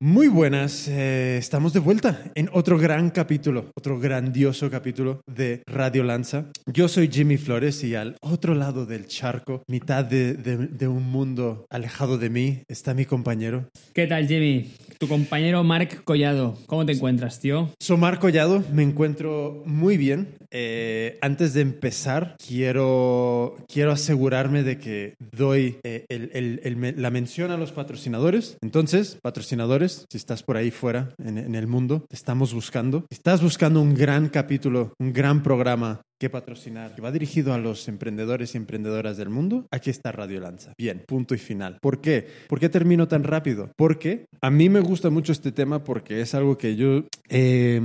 Muy buenas, eh, estamos de vuelta en otro gran capítulo, otro grandioso capítulo de Radio Lanza. Yo soy Jimmy Flores y al otro lado del charco, mitad de, de- de un mundo alejado de mí, está mi compañero. ¿Qué tal, Jimmy? Tu compañero Marc Collado. ¿Cómo te encuentras, tío? Soy Marco Collado, me encuentro muy bien. Eh, antes de empezar, quiero, quiero asegurarme de que doy eh, el- el- el me- la mención a los patrocinadores. Entonces, patrocinadores, si estás por ahí fuera en, en el mundo, te estamos buscando. Si estás buscando un gran capítulo, un gran programa que patrocinar, que va dirigido a los emprendedores y emprendedoras del mundo, aquí está Radio Lanza. Bien, punto y final. ¿Por qué? ¿Por qué termino tan rápido? Porque a mí me gusta mucho este tema porque es algo que yo eh,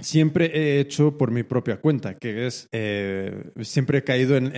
siempre he hecho por mi propia cuenta, que es, eh, siempre he caído en-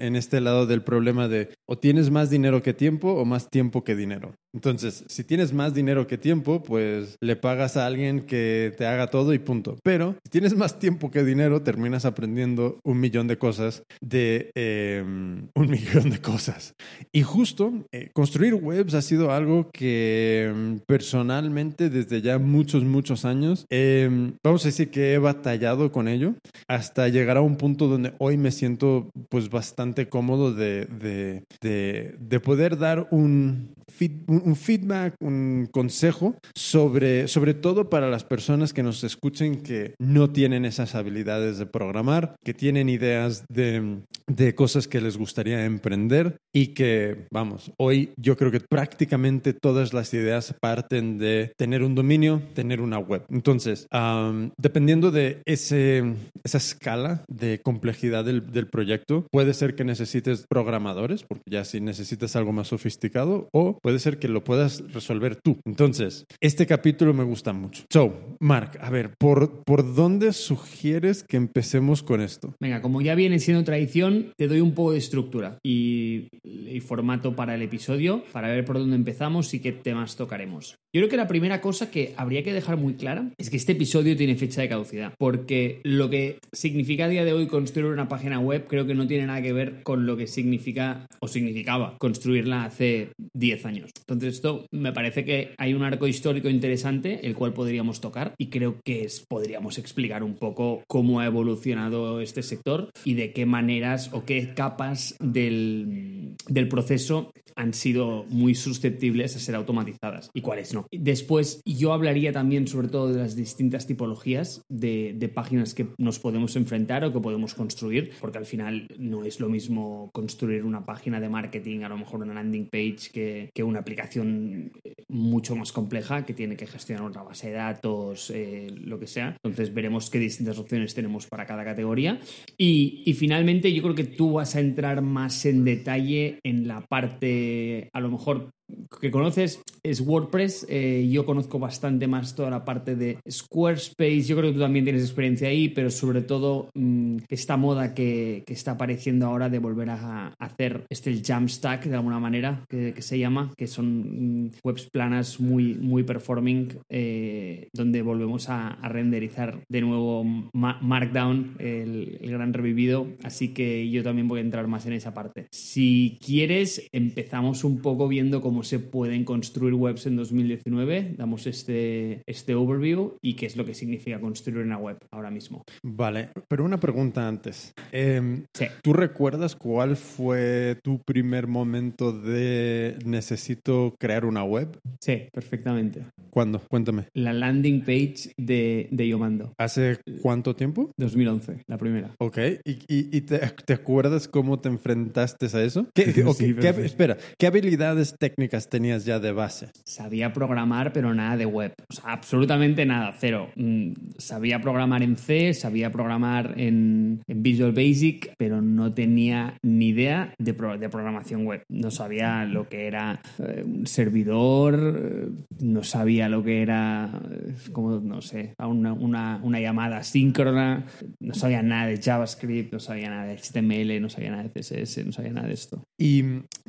en este lado del problema de o tienes más dinero que tiempo o más tiempo que dinero. Entonces, si tienes más dinero que tiempo, pues le pagas a alguien que te haga todo y punto. Pero si tienes más tiempo que dinero, terminas aprendiendo un millón de cosas de eh, un millón de cosas. Y justo eh, construir webs ha sido algo que mm, personalmente desde ya muchos, muchos años, eh, vamos a decir que he batallado con ello hasta llegar a un punto donde hoy me siento pues bastante cómodo de, de, de- de poder dar un, feed- un feedback, un consejo sobre, sobre todo para las personas que nos escuchen que no tienen esas habilidades de programar, que tienen ideas de, de cosas que les gustaría emprender y que, vamos, hoy yo creo que prácticamente todas las ideas parten de tener un dominio, tener una web. Entonces, am, dependiendo de ese, esa escala de complejidad del, del proyecto, puede ser que necesites programadores, porque ya si necesitas algo más sofisticado, o puede ser que lo puedas resolver tú. Entonces, este capítulo me gusta mucho. So, Mark, a ver, ¿por, ¿por dónde sugieres que empecemos con esto? Venga, como ya viene siendo tradición, te doy un poco de estructura y, y formato para el episodio para ver por dónde empezamos y qué temas tocaremos. Yo creo que la primera cosa que habría que dejar muy clara es que este episodio tiene fecha de caducidad, porque lo que significa a día de hoy construir una página web creo que no tiene nada que ver con lo que significa o significaba construirla hace 10 años. Entonces esto me parece que hay un arco histórico interesante el cual podríamos tocar y creo que podríamos explicar un poco cómo ha evolucionado este sector y de qué maneras o qué capas del, del proceso han sido muy susceptibles a ser automatizadas y cuáles no. Después yo hablaría también sobre todo de las distintas tipologías de, páginas que nos podemos enfrentar o que podemos construir, porque al final no es lo mismo construir una página de marketing, a lo mejor una landing page, que, que una aplicación mucho más compleja que tiene que gestionar una base de datos, eh, lo que sea. Entonces veremos qué distintas opciones tenemos para cada categoría. Y, y finalmente yo creo que tú vas a entrar más en detalle en la parte, a lo mejor que conoces es WordPress. eh, yo conozco bastante más toda la parte de Squarespace. Yo creo que tú también tienes experiencia ahí, pero sobre todo mm, esta moda que, que está apareciendo ahora de volver a, hacer este el Jamstack de alguna manera, que, se llama, que son mm, webs planas muy, muy performing, eh, donde volvemos a, renderizar de nuevo Ma- Markdown, el, el gran revivido. Así que yo también voy a entrar más en esa parte. Si quieres, empezamos un poco viendo cómo se pueden construir webs en 2019. Damos este, este overview y qué es lo que significa construir una web ahora mismo. Vale, pero una pregunta antes. Em, Sí. ¿Tú recuerdas cuál fue tu primer momento de necesito crear una web? Sí, perfectamente. ¿Cuándo? Cuéntame. La landing page de, de Yomando. ¿Hace cuánto tiempo? 2011, la primera. Ok, ¿y, y- y te, te acuerdas cómo te enfrentaste a eso? ¿Qué, Sí, ¿qué- espera, ¿qué habilidades técnicas tenías ya de base? Sabía programar, pero nada de web. O sea, absolutamente nada, cero. Mm, Sabía programar en C, sabía programar en, en Visual Basic, pero no tenía ni idea de, pro- de programación web. No sabía lo que era eh, un servidor, eh, no sabía lo que era, eh, como, no sé, una, una- una llamada síncrona, no sabía nada de JavaScript, no sabía nada de HTML, no sabía nada de CSS, no sabía nada de esto. ¿Y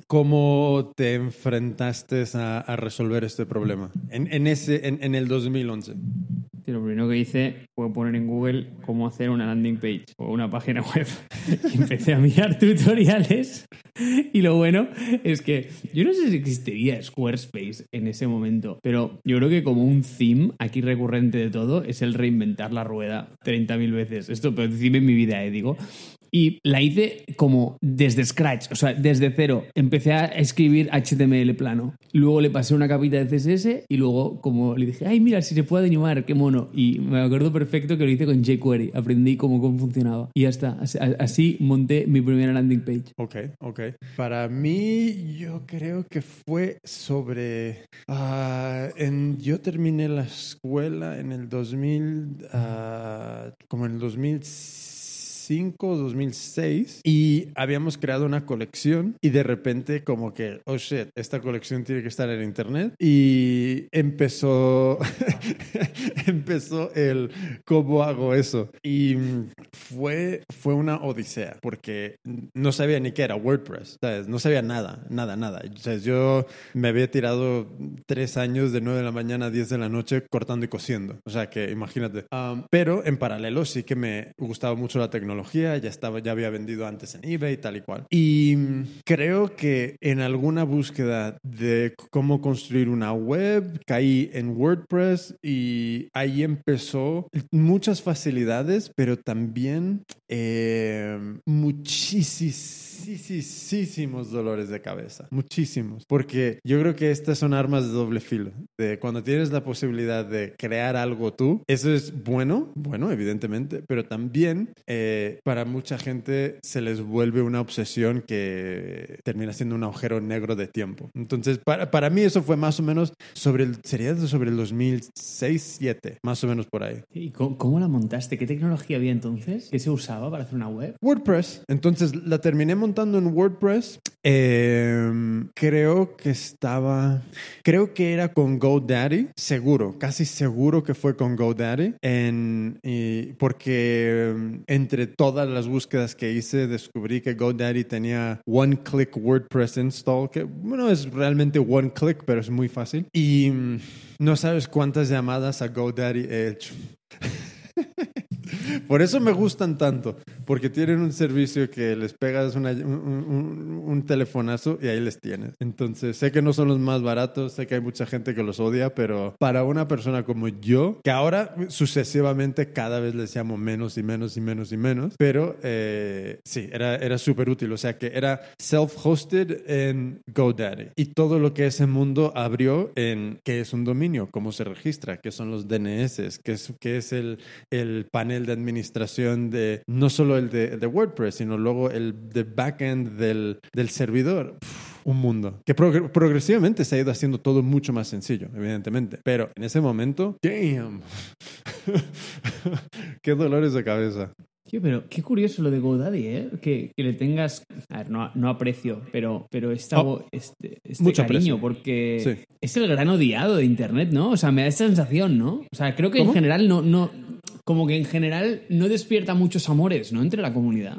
cómo te enfrentaste a, a resolver este problema en, en ese, en, en el 2011? Y lo primero que hice fue poner en Google cómo hacer una landing page o una página web. Y empecé a mirar tutoriales. Y lo bueno es que yo no sé si existiría Squarespace en ese momento, pero yo creo que como un theme aquí recurrente de todo es el reinventar la rueda 30.000 veces. Esto, pero en mi vida, eh, digo. Y la hice como desde scratch, o sea, desde cero. Empecé a escribir HTML plano. Luego le pasé una capita de CSS y luego como le dije, ay, mira, si se puede animar, qué mono. Y me acuerdo perfecto que lo hice con jQuery. Aprendí cómo, cómo funcionaba. Y ya está. Así, monté mi primera landing page. Ok, ok. Para mí, yo creo que fue sobre... ah, en, yo terminé la escuela en el 2000, ah, como en el 2005, 2006, y habíamos creado una colección y de repente como que, oh shit, esta colección tiene que estar en internet y empezó, empezó el cómo hago eso. Y fue, fue una odisea porque no sabía ni qué era WordPress, ¿sabes? No sabía nada, nada, nada. O sea, yo me había tirado tres años de 9 de la mañana a 10 de la noche cortando y cosiendo. O sea, que imagínate. Um, pero en paralelo sí que me gustaba mucho la tecnología, ya, estaba, ya había vendido antes en eBay y tal y cual. Y mm, creo que en alguna búsqueda de cómo construir una web, caí en WordPress y ahí empezó muchas facilidades, pero también eh, muchísimos dolores de cabeza. Muchísimos. Porque yo creo que estas son armas de doble filo. De cuando tienes la posibilidad de crear algo tú, eso es bueno, bueno, evidentemente, pero también eh, para mucha gente se les vuelve una obsesión que termina siendo un agujero negro de tiempo. Entonces, para, para mí eso fue más o menos sobre el, sería sobre el 2006, 2007, más o menos por ahí. ¿Y cómo, cómo la montaste? ¿Qué tecnología había entonces? ¿Qué se usaba para hacer una web? WordPress. Entonces la terminé montando en WordPress. Eh, creo que estaba, creo que era con GoDaddy, seguro, casi seguro que fue con GoDaddy, en, y porque eh, entre todas las búsquedas que hice descubrí que GoDaddy tenía One Click WordPress Install, que bueno, es realmente One Click, pero es muy fácil. Y mm, no sabes cuántas llamadas a GoDaddy he hecho. Por eso me gustan tanto, porque tienen un servicio que les pegas una- un, un- un telefonazo y ahí les tienes. Entonces, sé que no son los más baratos, sé que hay mucha gente que los odia, pero para una persona como yo, que ahora sucesivamente cada vez les llamo menos y menos y menos y menos, pero eh, sí, era, era súper útil. O sea que era self-hosted en GoDaddy. Y todo lo que ese mundo abrió en qué es un dominio, cómo se registra, qué son los DNS, qué es, qué es el, el panel de administración de no solo el de, de WordPress, sino luego el de backend del, del servidor. Pff, un mundo que progr- progresivamente se ha ido haciendo todo mucho más sencillo, evidentemente. Pero en ese momento, damn, qué dolores de cabeza. Tío, pero qué curioso lo de GoDaddy, ¿eh? Que, que le tengas, a ver, no, no aprecio, pero, pero esta, Oh, este, este mucho cariño, aprecio. porque Sí. es el gran odiado de Internet, ¿no? O sea, me da esa sensación, ¿no? O sea, creo que ¿Cómo? en general no, no, como que en general no despierta muchos amores, ¿no? Entre la comunidad.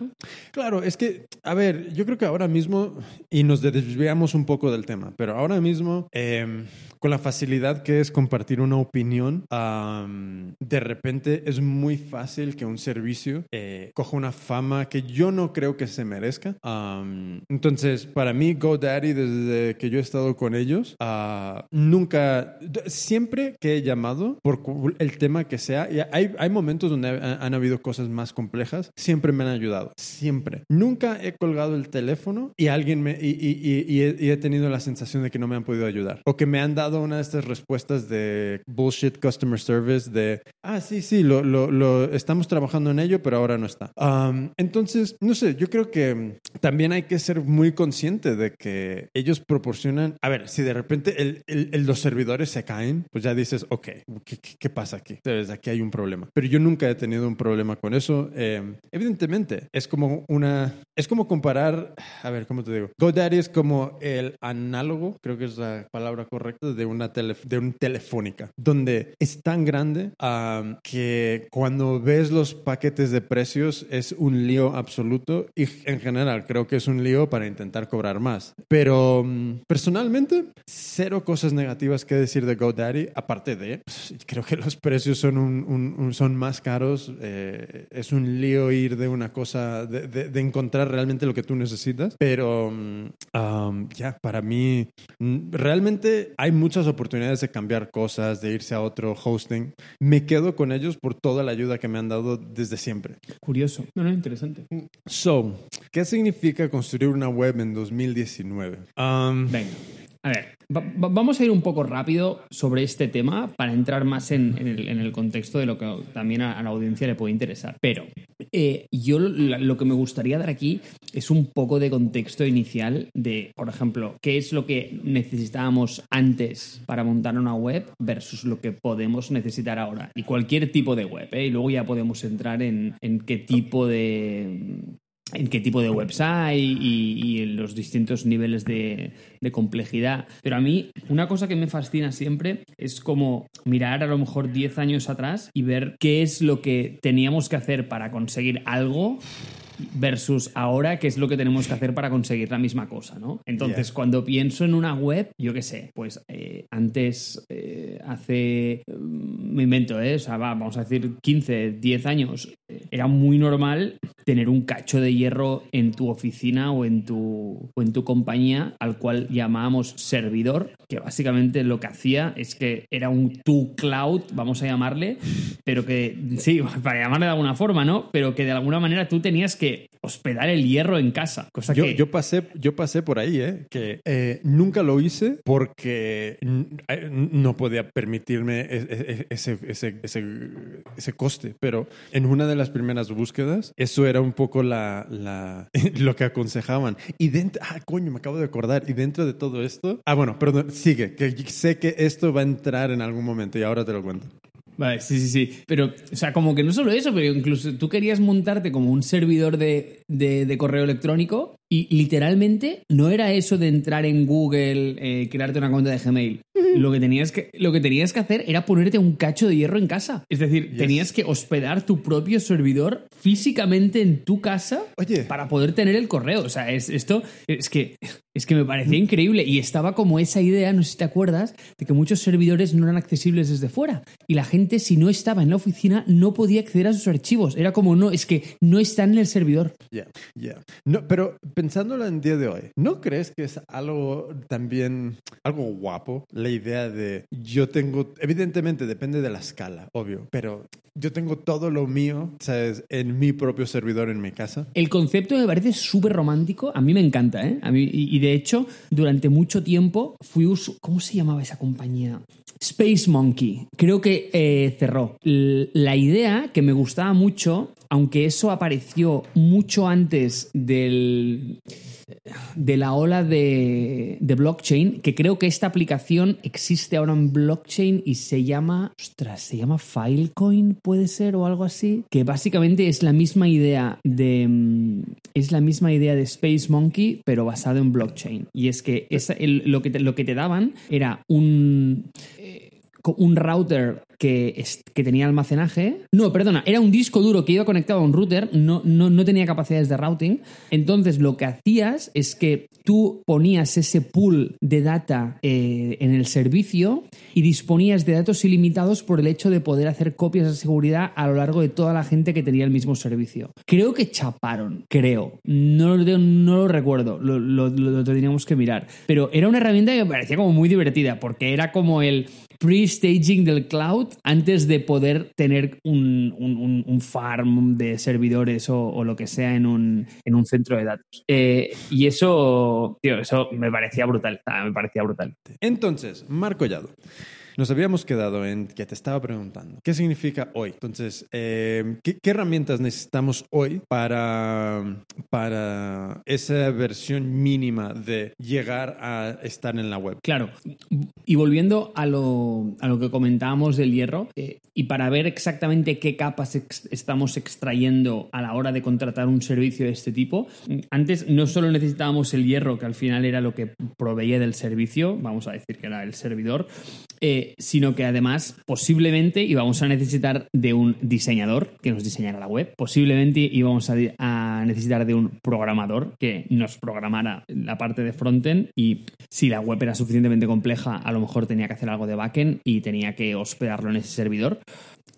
Claro, es que, a ver, yo creo que ahora mismo, y nos desviamos un poco del tema, pero ahora mismo, eh, con la facilidad que es compartir una opinión, am, de repente es muy fácil que un servicio eh, coja una fama que yo no creo que se merezca. Am, entonces, para mí, GoDaddy, desde que yo he estado con ellos, ah, nunca, siempre que he llamado, por el tema que sea, y hay, hay momentos donde ha- han habido cosas más complejas, siempre me han ayudado, siempre. Nunca he colgado el teléfono y alguien me, y, y- y- he, y he tenido la sensación de que no me han podido ayudar. O que me han dado una de estas respuestas de bullshit customer service de, ah, sí, sí, lo, lo, lo- estamos trabajando en ello, pero ahora no está. Um, entonces, no sé, yo creo que también hay que ser muy consciente de que ellos proporcionan, a ver, si de repente el- el- el- los servidores se caen, pues ya dices, ok, ¿qué, qué- qué pasa aquí? ¿Sabes? Aquí hay un problema. Pero yo nunca he tenido un problema con eso. Eh, evidentemente, es como una, es como comparar, a ver, ¿cómo te digo? GoDaddy es como el análogo, creo que es la palabra correcta, de una, tele, de una telefónica, donde es tan grande um, que cuando ves los paquetes de precios es un lío absoluto y en general creo que es un lío para intentar cobrar más. Pero um, personalmente, cero cosas negativas que decir de GoDaddy, aparte de, pues, creo que los precios son, un, un, son más caros, eh, es un lío ir de una cosa, de, de, de, encontrar realmente lo que tú necesitas, pero um, ya, para mí, realmente hay muchas oportunidades de cambiar cosas, de irse a otro hosting. Me quedo con ellos por toda la ayuda que me han dado desde siempre. Curioso, no, no, interesante. So, ¿qué significa construir una web en 2019? Um, Venga. A ver, va, va, vamos a ir un poco rápido sobre este tema para entrar más en, el, contexto de lo que también a, la audiencia le puede interesar. Pero eh, yo lo, que me gustaría dar aquí es un poco de contexto inicial de, por ejemplo, qué es lo que necesitábamos antes para montar una web versus lo que podemos necesitar ahora. Y cualquier tipo de web, ¿eh? Y luego ya podemos entrar en, en qué tipo de en qué tipo de website y, y en los distintos niveles de, complejidad. Pero a mí, una cosa que me fascina siempre es como mirar a lo mejor 10 años atrás y ver qué es lo que teníamos que hacer para conseguir algo versus ahora qué es lo que tenemos que hacer para conseguir la misma cosa, ¿no? Entonces, yeah. cuando pienso en una web, yo qué sé, pues eh, antes, eh, hace, me invento, ¿eh? O sea, va, vamos a decir 15, 10 años, era muy normal tener un cacho de hierro en tu oficina o en tu, o en tu compañía al cual llamábamos servidor, que básicamente lo que hacía es que era un tu cloud, vamos a llamarle, pero que, sí, para llamarle de alguna forma, ¿no? Pero que de alguna manera tú tenías que hospedar el hierro en casa. Cosa yo, que... yo, pasé, yo pasé por ahí, ¿eh? que eh, nunca lo hice porque no podía permitirme ese, ese, ese, ese, coste. Pero en una de las primeras búsquedas, eso era un poco la, la lo que aconsejaban. Y dentro, ah, coño, me acabo de acordar. Y dentro de todo esto, ah, bueno, perdón, sigue, que sé que esto va a entrar en algún momento y ahora te lo cuento. Vale, sí, sí, sí. Pero, o sea, como que no solo eso, pero incluso tú querías montarte como un servidor de, de, de correo electrónico y literalmente no era eso de entrar en Google, eh, crearte una cuenta de Gmail. Lo que, tenías que, lo que tenías que hacer era ponerte un cacho de hierro en casa. Es decir, yes. tenías que hospedar tu propio servidor físicamente en tu casa Oye. para poder tener el correo. O sea, es, esto es que, es que me parecía increíble. Y estaba como esa idea, no sé si te acuerdas, de que muchos servidores no eran accesibles desde fuera. Y la gente, si no estaba en la oficina, no podía acceder a sus archivos. Era como, no, es que no están en el servidor. Ya, yeah, ya. Yeah. No, pero pensándolo en día de hoy, ¿no crees que es algo también, algo guapo? La idea de yo tengo, evidentemente depende de la escala, obvio, pero yo tengo todo lo mío, ¿sabes? En mi propio servidor en mi casa. El concepto me parece súper romántico, a mí me encanta, ¿eh? A mí, y, y de hecho, durante mucho tiempo fui, us ¿cómo se llamaba esa compañía? Space Monkey. Creo que eh, cerró. La idea que me gustaba mucho, aunque eso apareció mucho antes del de la ola de, de, blockchain, que creo que esta aplicación existe ahora en blockchain y se llama, ostras, se llama Filecoin, puede ser, o algo así, que básicamente es la misma idea de, es la misma idea de Space Monkey, pero basado en blockchain. Y es que lo, que te, lo que te daban era un... un router que, que, tenía almacenaje. No, perdona, era un disco duro que iba conectado a un router, no, no, no, tenía capacidades de routing. Entonces lo que hacías es que tú ponías ese pool de data eh, en el servicio y disponías de datos ilimitados por el hecho de poder hacer copias de seguridad a lo largo de toda la gente que tenía el mismo servicio. Creo que chaparon, creo. No, no lo recuerdo, lo, lo, tendríamos que mirar. Pero era una herramienta que me parecía como muy divertida porque era como el pre-staging del cloud antes de poder tener un, un, un farm de servidores o, lo que sea en un, en un centro de datos. Eh, y eso, tío, eso me parecía brutal. Me parecía brutal. Entonces, Marco Collado. Nos habíamos quedado en que te estaba preguntando, ¿qué significa hoy? Entonces, eh, ¿qué, ¿qué, herramientas necesitamos hoy para, para esa versión mínima de llegar a estar en la web? Claro, y volviendo a lo, a lo que comentábamos del hierro, eh, y para ver exactamente qué capas estamos extrayendo a la hora de contratar un servicio de este tipo, antes no solo necesitábamos el hierro, que al final era lo que proveía del servicio, vamos a decir que era el servidor, eh, sino que además posiblemente íbamos a necesitar de un diseñador que nos diseñara la web, posiblemente íbamos a, a necesitar de un programador que nos programara la parte de frontend y si la web era suficientemente compleja, a lo mejor tenía que hacer algo de backend y tenía que hospedarlo en ese servidor.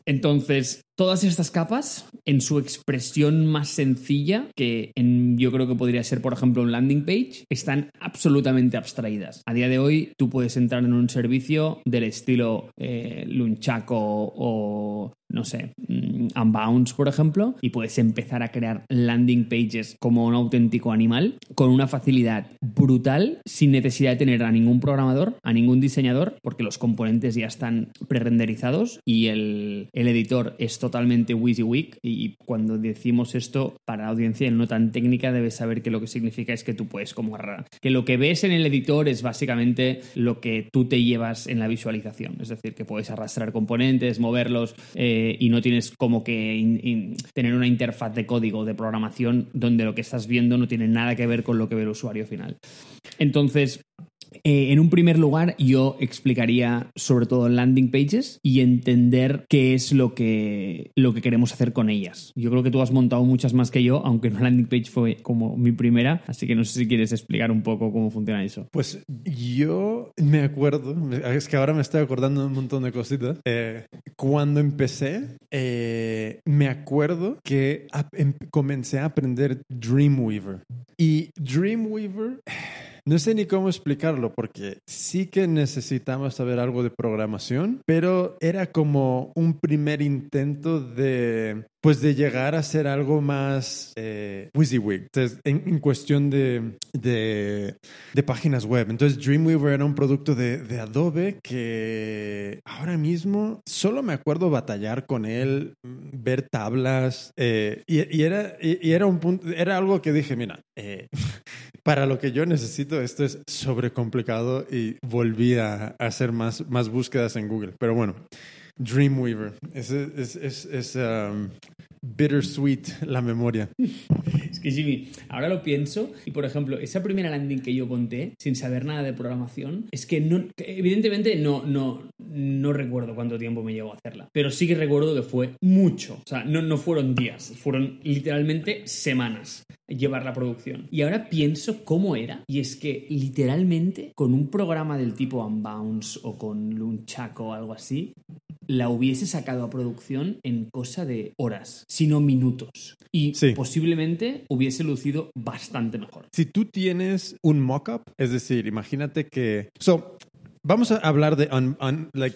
Entonces, todas estas capas, en su expresión más sencilla, que yo creo que podría ser, por ejemplo, un landing page, están absolutamente abstraídas. A día de hoy, tú puedes entrar en un servicio del estilo eh, Lunchaco o no sé, mm, Unbounce, por ejemplo, y puedes empezar a crear landing pages como un auténtico animal con una facilidad brutal sin necesidad de tener a ningún programador, a ningún diseñador, porque los componentes ya están pre-renderizados y el, el, editor es totalmente WYSIWYG. Y cuando decimos esto, para la audiencia no tan técnica, debes saber que lo que significa es que tú puedes como que lo que ves en el editor es básicamente lo que tú te llevas en la visualización. Es decir, que puedes arrastrar componentes, moverlos. Eh, y no tienes como que tener una interfaz de código de programación donde lo que estás viendo no tiene nada que ver con lo que ve el usuario final. Entonces, eh, en un primer lugar, yo explicaría sobre todo landing pages y entender qué es lo que, lo que queremos hacer con ellas. Yo creo que tú has montado muchas más que yo, aunque una landing page fue como mi primera, así que no sé si quieres explicar un poco cómo funciona eso. Pues yo me acuerdo, es que ahora me estoy acordando un montón de cositas. Eh, cuando empecé, eh, me acuerdo que em, comencé a aprender Dreamweaver. Y Dreamweaver no sé ni cómo explicarlo porque sí que necesitamos saber algo de programación, pero era como un primer intento de pues de llegar a ser algo más eh, WYSIWYG, Entonces, en, cuestión de, de, páginas web. Entonces Dreamweaver era un producto de, de, Adobe que ahora mismo solo me acuerdo batallar con él, ver tablas eh, y, era, y, era un punto, era algo que dije, mira, eh, para lo que yo necesito esto es sobrecomplicado y volví a, hacer más, más búsquedas en Google. Pero bueno. Dreamweaver. Es, es, es, es um, bittersweet la memoria. Es que Jimmy, ahora lo pienso y por ejemplo, esa primera landing que yo conté sin saber nada de programación, es que no, evidentemente no, no, no recuerdo cuánto tiempo me llevó a hacerla, pero sí que recuerdo que fue mucho. O sea, no, no fueron días, fueron literalmente semanas llevar la producción. Y ahora pienso cómo era. Y es que literalmente con un programa del tipo Unbounce o con Lunchaco o algo así, la hubiese sacado a producción en cosa de horas, sino minutos. Y sí. posiblemente hubiese lucido bastante mejor. Si tú tienes un mockup, es decir, imagínate que... So, Vamos a hablar de,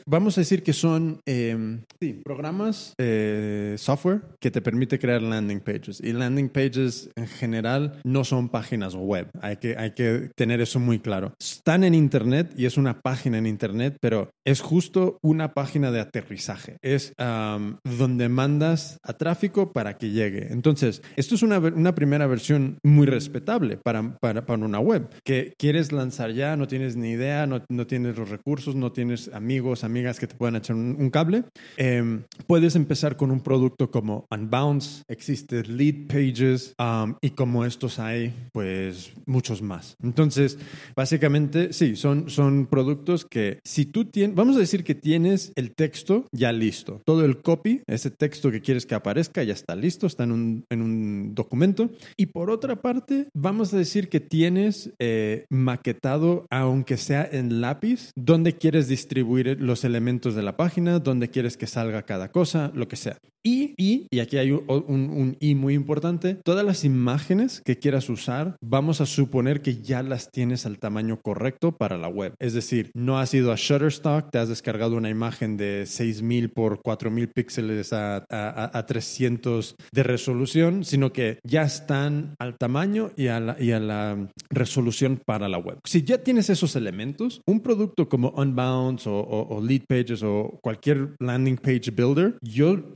vamos a decir que son eh, sí, programas, eh, software que te permite crear landing pages. Y landing pages en general no son páginas web. Hay que, hay que tener eso muy claro. Están en Internet y es una página en Internet, pero es justo una página de aterrizaje. Es um, donde mandas a tráfico para que llegue. Entonces, esto es una, una primera versión muy respetable para, para, para, una web. Que quieres lanzar ya, no tienes ni idea, no, no tienes los recursos, no tienes amigos, amigas que te puedan echar un, cable, eh, puedes empezar con un producto como Unbounce, existe Lead Pages y como estos hay, pues muchos más. Entonces, básicamente, sí, son, son productos que si tú tienes, vamos a decir que tienes el texto ya listo, todo el copy, ese texto que quieres que aparezca ya está listo, está en un, en un documento. Y por otra parte, vamos a decir que tienes eh, maquetado, aunque sea en lápiz, dónde quieres distribuir los elementos de la página, dónde quieres que salga cada cosa, lo que sea. Y, y, y aquí hay un, un, un y muy importante, todas las imágenes que quieras usar, vamos a suponer que ya las tienes al tamaño correcto para la web. Es decir, no has ido a Shutterstock, te has descargado una imagen de 6000 por 4000 píxeles a, a, a 300 de resolución, sino que ya están al tamaño y a, la, y a la resolución para la web. Si ya tienes esos elementos, un producto como Unbounce o, o, o Lead Pages o cualquier landing page builder, yo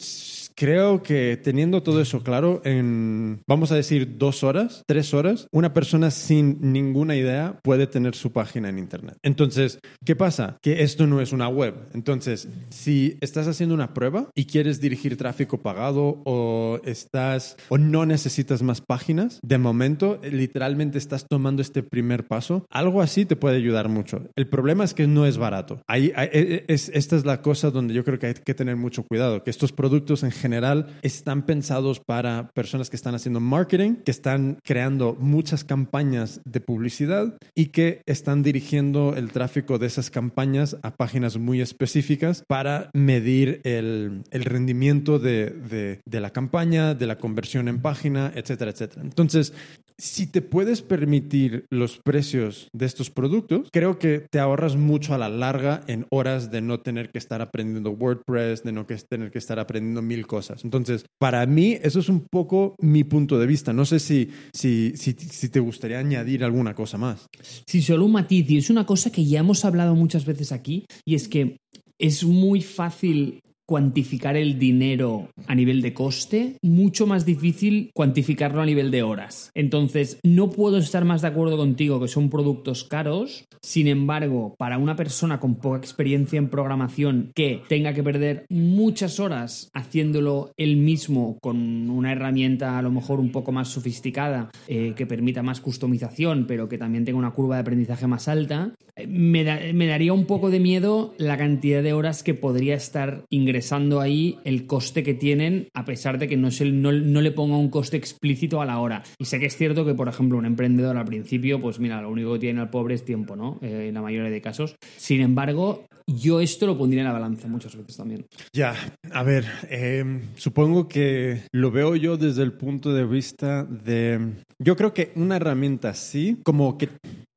creo que teniendo todo eso claro, en, vamos a decir, dos horas, tres horas, una persona sin ninguna idea puede tener su página en Internet. Entonces, ¿qué pasa? Que esto no es una web. Entonces, si estás haciendo una prueba y quieres dirigir tráfico pagado o estás o no necesitas más páginas, de momento, literalmente estás tomando este primer paso, algo así te puede ayudar mucho. El problema es que no es barato. Ahí, ahí es, esta es la cosa donde yo creo que hay que tener mucho cuidado, que estos productos en general están pensados para personas que están haciendo marketing, que están creando muchas campañas de publicidad y que están dirigiendo el tráfico de esas campañas a páginas muy específicas para medir el, el rendimiento de, de, de la campaña, de la conversión en página, etcétera, etcétera. Entonces, si te puedes permitir los precios de estos productos, creo que te ahorras mucho a la larga en horas de no tener que estar aprendiendo WordPress, de no tener que estar aprendiendo mil cosas. Entonces, para mí, eso es un poco mi punto de vista. No sé si, si, si, si te gustaría añadir alguna cosa más. Sí, solo un matiz, y es una cosa que ya hemos hablado muchas veces aquí, y es que es muy fácil cuantificar el dinero a nivel de coste, mucho más difícil cuantificarlo a nivel de horas. Entonces, no puedo estar más de acuerdo contigo que son productos caros, sin embargo, para una persona con poca experiencia en programación que tenga que perder muchas horas haciéndolo él mismo con una herramienta a lo mejor un poco más sofisticada, eh, que permita más customización, pero que también tenga una curva de aprendizaje más alta, eh, me, da, me daría un poco de miedo la cantidad de horas que podría estar ingresando ahí el coste que tienen, a pesar de que no, es el, no, no, le ponga un coste explícito a la hora. Y sé que es cierto que, por ejemplo, un emprendedor al principio, pues mira, lo único que tiene al pobre es tiempo, ¿no? Eh, en la mayoría de casos. Sin embargo, yo esto lo pondría en la balanza muchas veces también. Ya, a ver, eh, supongo que lo veo yo desde el punto de vista de... Yo creo que una herramienta así, como que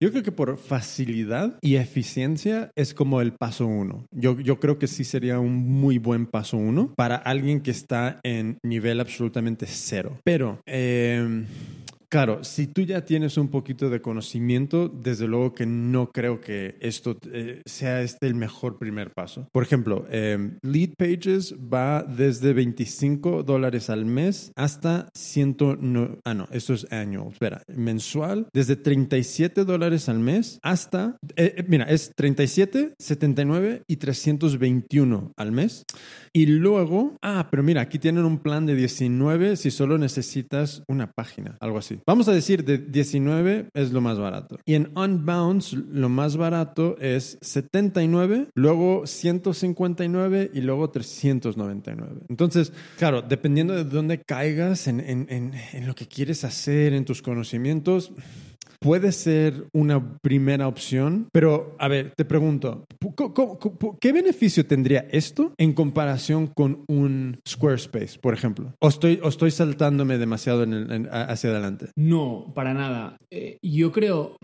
yo creo que por facilidad y eficiencia es como el paso uno. Yo, yo creo que sí sería un muy buen paso uno para alguien que está en nivel absolutamente cero. Pero... Eh, Claro, si tú ya tienes un poquito de conocimiento, desde luego que no creo que esto eh, sea este el mejor primer paso. Por ejemplo, eh, Lead Pages va desde 25 dólares al mes hasta 100, no, ah no, esto es año, espera, mensual, desde 37 dólares al mes hasta, eh, mira, es 37, 79 y 321 al mes. Y luego, ah, pero mira, aquí tienen un plan de 19 si solo necesitas una página, algo así. Vamos a decir de 19 es lo más barato. Y en Unbounce lo más barato es 79, luego 159 y luego 399. Entonces, claro, dependiendo de dónde caigas en, en, en, en lo que quieres hacer, en tus conocimientos, puede ser una primera opción, pero a ver, te pregunto, ¿qué beneficio tendría esto en comparación con un Squarespace, por ejemplo? ¿O estoy, o estoy saltándome demasiado en el, en, hacia adelante? No, para nada. Eh, yo creo...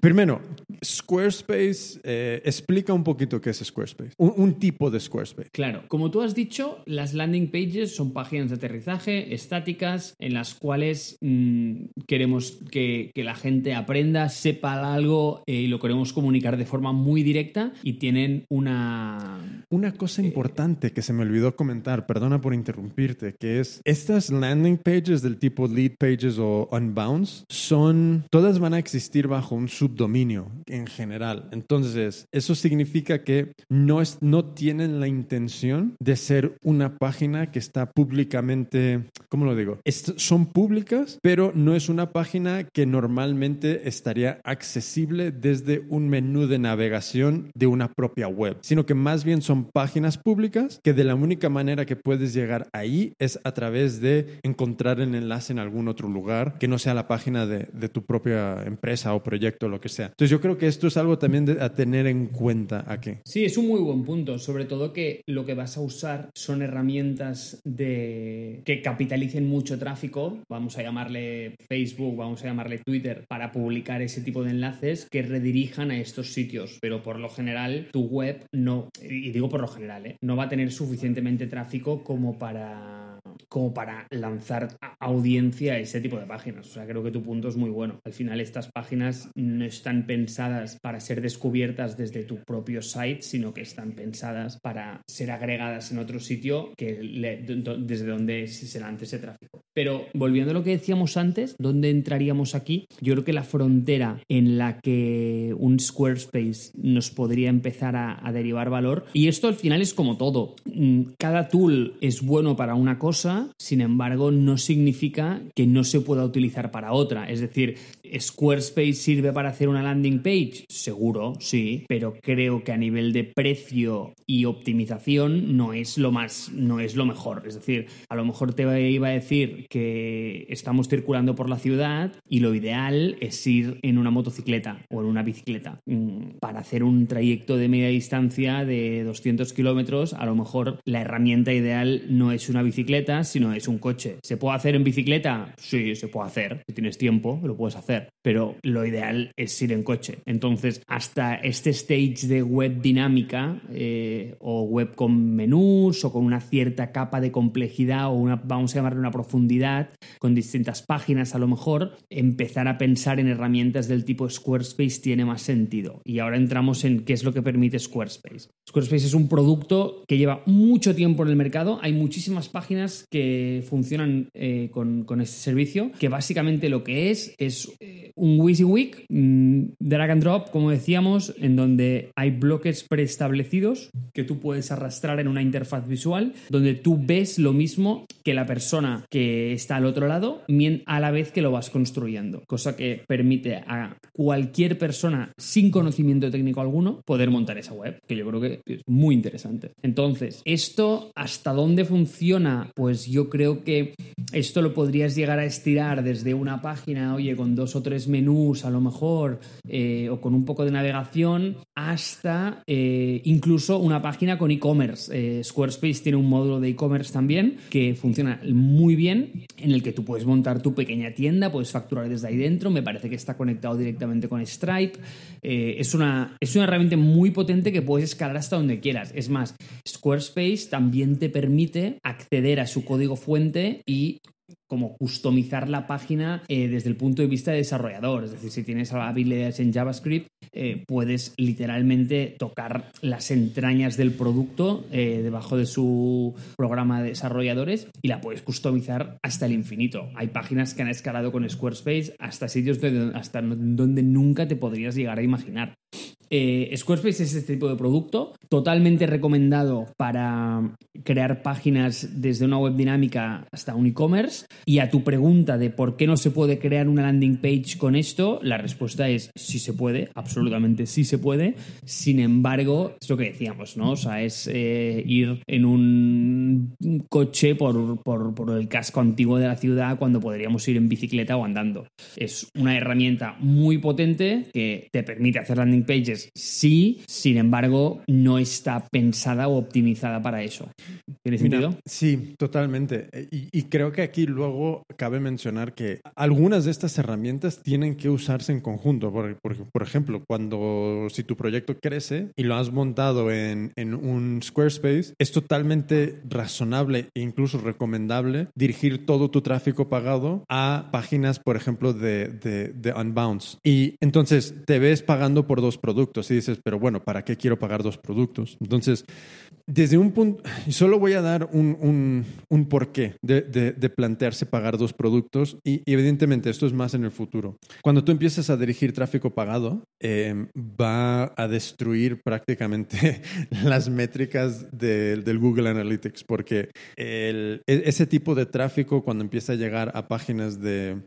Primero, Squarespace, eh, explica un poquito qué es Squarespace, un, un, tipo de Squarespace. Claro, como tú has dicho, las landing pages son páginas de aterrizaje estáticas en las cuales mmm, queremos que, que la gente aprenda, sepa algo eh, y lo queremos comunicar de forma muy directa y tienen una... Una cosa importante que se me olvidó comentar, perdona por interrumpirte, que es estas landing pages del tipo lead pages o unbounce son, todas van a existir bajo un subdominio en general. Entonces, eso significa que no, es, no tienen la intención de ser una página que está públicamente, ¿cómo lo digo? Es, son públicas, pero no es una página que normalmente necesariamente estaría accesible desde un menú de navegación de una propia web, sino que más bien son páginas públicas que de la única manera que puedes llegar ahí es a través de encontrar el enlace en algún otro lugar que no sea la página de, de tu propia empresa o proyecto o lo que sea. Entonces yo creo que esto es algo también de, a tener en cuenta aquí. Sí, es un muy buen punto, sobre todo que lo que vas a usar son herramientas de que capitalicen mucho tráfico, vamos a llamarle Facebook, vamos a llamarle Twitter, para publicar ese tipo de enlaces que redirijan a estos sitios, pero por lo general tu web no, y digo por lo general, ¿eh? no va a tener suficientemente tráfico como para como para lanzar audiencia a ese tipo de páginas. O sea, creo que tu punto es muy bueno. Al final estas páginas no están pensadas para ser descubiertas desde tu propio site, sino que están pensadas para ser agregadas en otro sitio que desde donde se lance ese tráfico. Pero volviendo a lo que decíamos antes, ¿dónde entraríamos aquí? Yo creo que la frontera en la que un Squarespace nos podría empezar a, a derivar valor, y esto al final es como todo, mm, cada tool es bueno para una cosa, sin embargo, no significa que no se pueda utilizar para otra. Es decir, ¿Squarespace sirve para hacer una landing page? Seguro, sí, pero creo que a nivel de precio y optimización no es lo más, no es lo mejor. Es decir, a lo mejor te iba a decir que estamos circulando por la ciudad y lo ideal es ir en una motocicleta o en una bicicleta. Mm, para hacer un trayecto de media distancia de 200 kilómetros, a lo mejor la herramienta ideal no es una bicicleta, sino es un coche. ¿Se puede hacer en bicicleta? Sí, se puede hacer. Si tienes tiempo, lo puedes hacer. Pero lo ideal es ir en coche. Entonces, hasta este stage de web dinámica eh, o web con menús o con una cierta capa de complejidad o una, vamos a llamarle una profundidad, con distintas páginas a lo mejor, empezar a pensar en herramientas del tipo Squarespace tiene más sentido. Y ahora entramos en qué es lo que permite Squarespace. Squarespace es un producto que lleva mucho tiempo en el mercado. Hay muchísimas páginas que funcionan eh, con, con, este servicio, que básicamente lo que es es eh, un WYSIWYG, mm, drag and drop, como decíamos, en donde hay bloques preestablecidos que tú puedes arrastrar en una interfaz visual, donde tú ves lo mismo que la persona que está al otro lado, a la vez que lo vas construyendo, cosa que permite a cualquier persona sin conocimiento técnico alguno poder montar esa web, que yo creo que es muy interesante. Entonces, ¿esto hasta dónde funciona? Pues yo creo que esto lo podrías llegar a estirar desde una página, oye, con dos o tres menús a lo mejor, eh, o con un poco de navegación, hasta eh, incluso una página con e-commerce. Eh, Squarespace tiene un módulo de e-commerce también que funciona muy bien, en el que tú puedes montar tu pequeña tienda, puedes facturar desde ahí dentro, que está conectado directamente con Stripe. es, una, es una herramienta muy potente que puedes escalar hasta donde quieras. Es más, Squarespace también te permite acceder a su código fuente y como customizar la página eh, desde el punto de vista de desarrollador. Es decir, si tienes habilidades en JavaScript, eh, puedes literalmente tocar las entrañas del producto eh, debajo de su programa de desarrolladores y la puedes customizar hasta el infinito. Hay páginas que han escalado con Squarespace hasta sitios hasta donde nunca te podrías llegar a imaginar. Eh, Squarespace es este tipo de producto, totalmente recomendado para crear páginas desde una web dinámica hasta un e-commerce. Y a tu pregunta de por qué no se puede crear una landing page con esto, la respuesta es sí se puede, absolutamente sí se puede. Sin embargo, es lo que decíamos, ¿no? O sea, es eh, ir en un coche por, por el casco antiguo de la ciudad cuando podríamos ir en bicicleta o andando. Es una herramienta muy potente que te permite hacer landing pages sí, sin embargo, no está pensada o optimizada para eso. ¿Tiene sentido? sí, totalmente. Y, creo que aquí luego cabe mencionar que algunas de estas herramientas tienen que usarse en conjunto. Por, por, ejemplo, cuando si tu proyecto crece y lo has montado en, en un Squarespace, es totalmente razonable e incluso recomendable dirigir todo tu tráfico pagado a páginas, por ejemplo, de, de, de Unbounce. Y entonces te ves pagando por dos productos y dices, pero bueno, ¿para qué quiero pagar dos productos? Entonces, desde un punto, y solo voy a dar un, un, un porqué de, de, de, plantearse pagar dos productos y, y, evidentemente esto es más en el futuro. Cuando tú empiezas a dirigir tráfico pagado, eh, va a destruir prácticamente las métricas de, del Google Analytics porque el, e, ese tipo de tráfico cuando empieza a llegar a páginas de,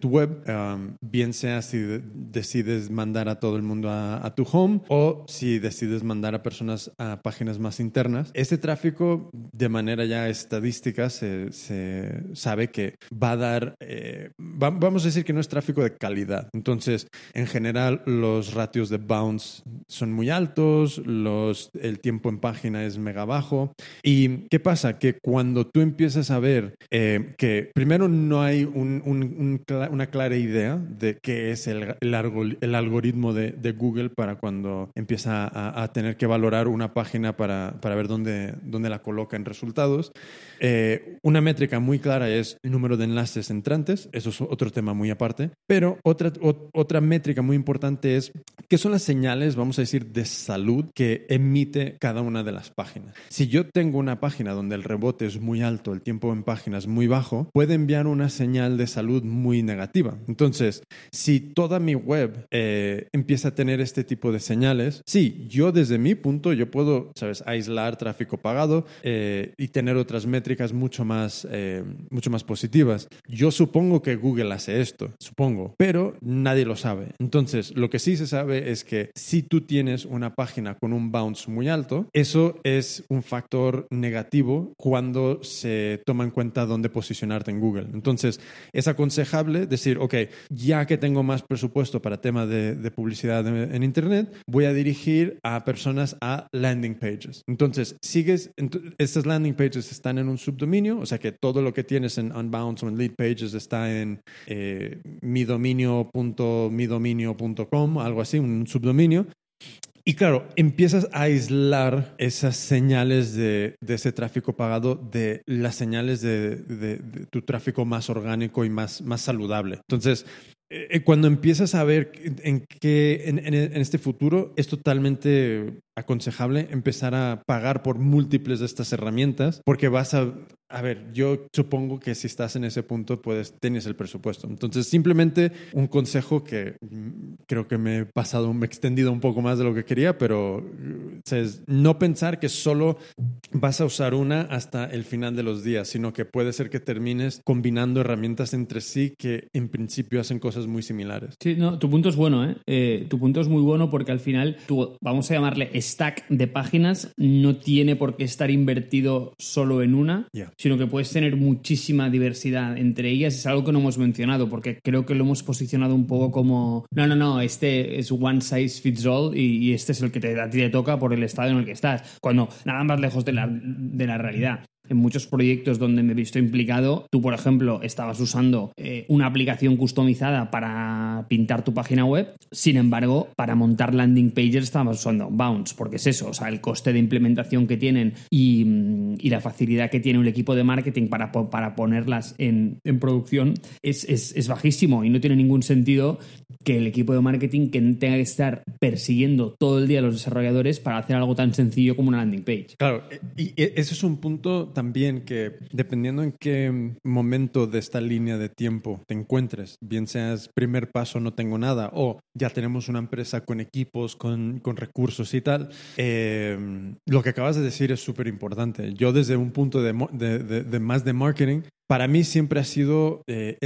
tu web, um, bien sea si decides mandar a todo el mundo a, a tu home o si decides mandar a personas a páginas más internas. Ese tráfico, de manera ya estadística, se, se sabe que va a dar, eh, va, vamos a decir que no es tráfico de calidad. Entonces, en general, los ratios de bounce son muy altos, los, el tiempo en página es mega bajo. ¿Y qué pasa? Que cuando tú empiezas a ver eh, que primero no hay un, un, un, una clara idea de qué es el, el, algoritmo de, de, Google para cuando empieza a, a, tener que valorar una página para, para ver dónde, dónde la coloca en resultados. Eh, una métrica muy clara es el número de enlaces entrantes, eso es otro tema muy aparte, pero otra, otra métrica muy importante es qué son las señales, vamos a decir, de salud que emite cada una de las páginas. Si yo tengo una página donde el rebote es muy alto, el tiempo en página es muy bajo, puede enviar una señal de salud muy negativa. Entonces, si toda mi web eh, empieza a tener este tipo de señales, sí, yo desde mi punto, yo puedo, sabes, aislar tráfico pagado eh, y tener otras métricas mucho más, eh, mucho más positivas. Yo supongo que Google hace esto, supongo, pero nadie lo sabe. Entonces, lo que sí se sabe es que si tú tienes una página con un bounce muy alto, eso es un factor negativo cuando se toma en cuenta dónde posicionarte en Google. Entonces, es aconsejable decir, ok, ya que tengo más presupuesto para tema de, de publicidad en, en, Internet, voy a dirigir a personas a landing pages. Entonces, sigues, estas landing pages están en un subdominio, o sea que todo lo que tienes en Unbounce o en Lead Pages está en eh, midominio.midominio.com, algo así, un subdominio. Y claro, empiezas a aislar esas señales de, ese tráfico pagado de las señales de, tu tráfico más orgánico y más, saludable. Entonces, eh, cuando empiezas a ver en, qué, en, este futuro es totalmente aconsejable empezar a pagar por múltiples de estas herramientas porque vas a a ver, yo supongo que si estás en ese punto, pues tienes el presupuesto. Entonces, simplemente un consejo que creo que me he pasado, me he extendido un poco más de lo que quería, pero es no pensar que solo vas a usar una hasta el final de los días, sino que puede ser que termines combinando herramientas entre sí que en principio hacen cosas muy similares. Sí, no, tu punto es bueno, ¿eh? eh tu punto es muy bueno porque al final, tu, vamos a llamarle stack de páginas, no tiene por qué estar invertido solo en una. Yeah sino que puedes tener muchísima diversidad entre ellas. Es algo que no hemos mencionado porque creo que lo hemos posicionado un poco como, no, no, no, este es one size fits all y, y este es el que te, a ti te toca por el estado en el que estás, cuando nada más lejos de la, de la realidad en muchos proyectos donde me he visto implicado, tú, por ejemplo, estabas usando eh, una aplicación customizada para pintar tu página web, sin embargo, para montar landing pages estabas usando Bounce, porque es eso, o sea, el coste de implementación que tienen y, y la facilidad que tiene un equipo de marketing para, para ponerlas en, producción es, es, bajísimo y no tiene ningún sentido que el equipo de marketing que tenga que estar persiguiendo todo el día a los desarrolladores para hacer algo tan sencillo como una landing page. Claro, y ese es un punto también que dependiendo en qué momento de esta línea de tiempo te encuentres, bien seas primer paso no tengo nada o ya tenemos una empresa con equipos, con, con recursos y tal, eh, lo que acabas de decir es súper importante. Yo desde un punto de, de, de, de, más de marketing, para mí siempre ha sido eh,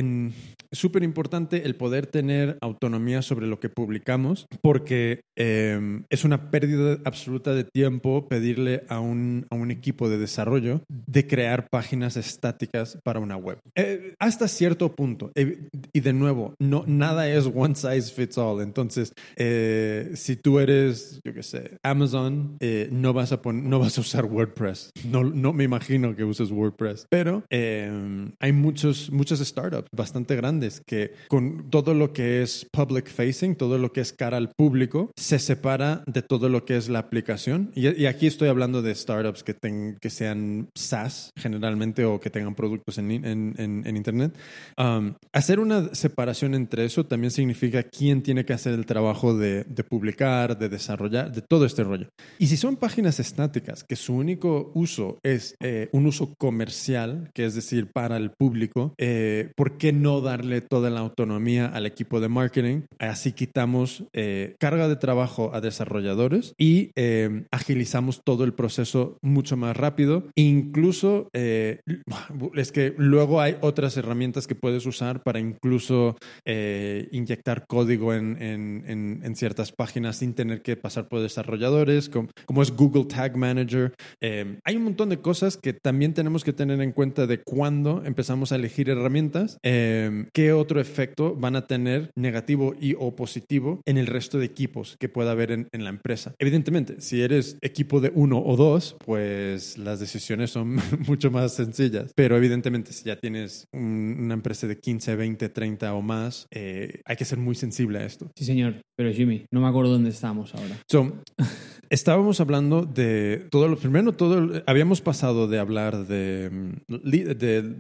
súper importante el poder tener autonomía sobre lo que publicamos, porque eh, es una pérdida absoluta de tiempo pedirle a un, a un, equipo de desarrollo de crear páginas estáticas para una web. Eh, hasta cierto punto. Eh, y de nuevo, no, nada es one size fits all. Entonces, eh, si tú eres, yo qué sé, Amazon, no, vas a no vas a usar WordPress. No, no me imagino que uses WordPress. Pero hay muchos, muchos startups bastante grandes que con todo lo que es public facing, todo lo que es cara al público, se separa de todo lo que es la aplicación. Y, y aquí estoy hablando de startups que, ten, que sean SaaS generalmente o que tengan productos en, en, en, en Internet. Um, hacer una separación entre eso también significa quién tiene que hacer el trabajo de, de publicar, de desarrollar, de todo este rollo. Y si son páginas estáticas que su único uso es eh, un uso comercial, que es decir, para el público, eh, ¿por qué no darle toda la autonomía al equipo de marketing? Así quitamos eh, carga de trabajo a desarrolladores y eh, agilizamos todo el proceso mucho más rápido. Incluso eh, es que luego hay otras herramientas que puedes usar para incluso eh, inyectar código en, en- en- ciertas páginas sin tener que pasar por desarrolladores, como, como es Google Tag Manager. Eh, hay un montón de cosas que también tenemos que tener en cuenta de cuándo empezamos a elegir herramientas, eh, qué otro efecto van a tener negativo y o positivo en el resto de equipos que pueda haber en la empresa. Evidentemente, si eres equipo de uno o dos, pues las decisiones son mucho más sencillas. Pero evidentemente, si ya tienes un- una empresa de 15, 20, 30 o más, eh, hay que ser muy sensible a esto. Sí, señor. Pero Jimmy, no me acuerdo dónde estábamos ahora. So, estábamos hablando de todo lo primero, todo habíamos pasado de hablar de, mm, de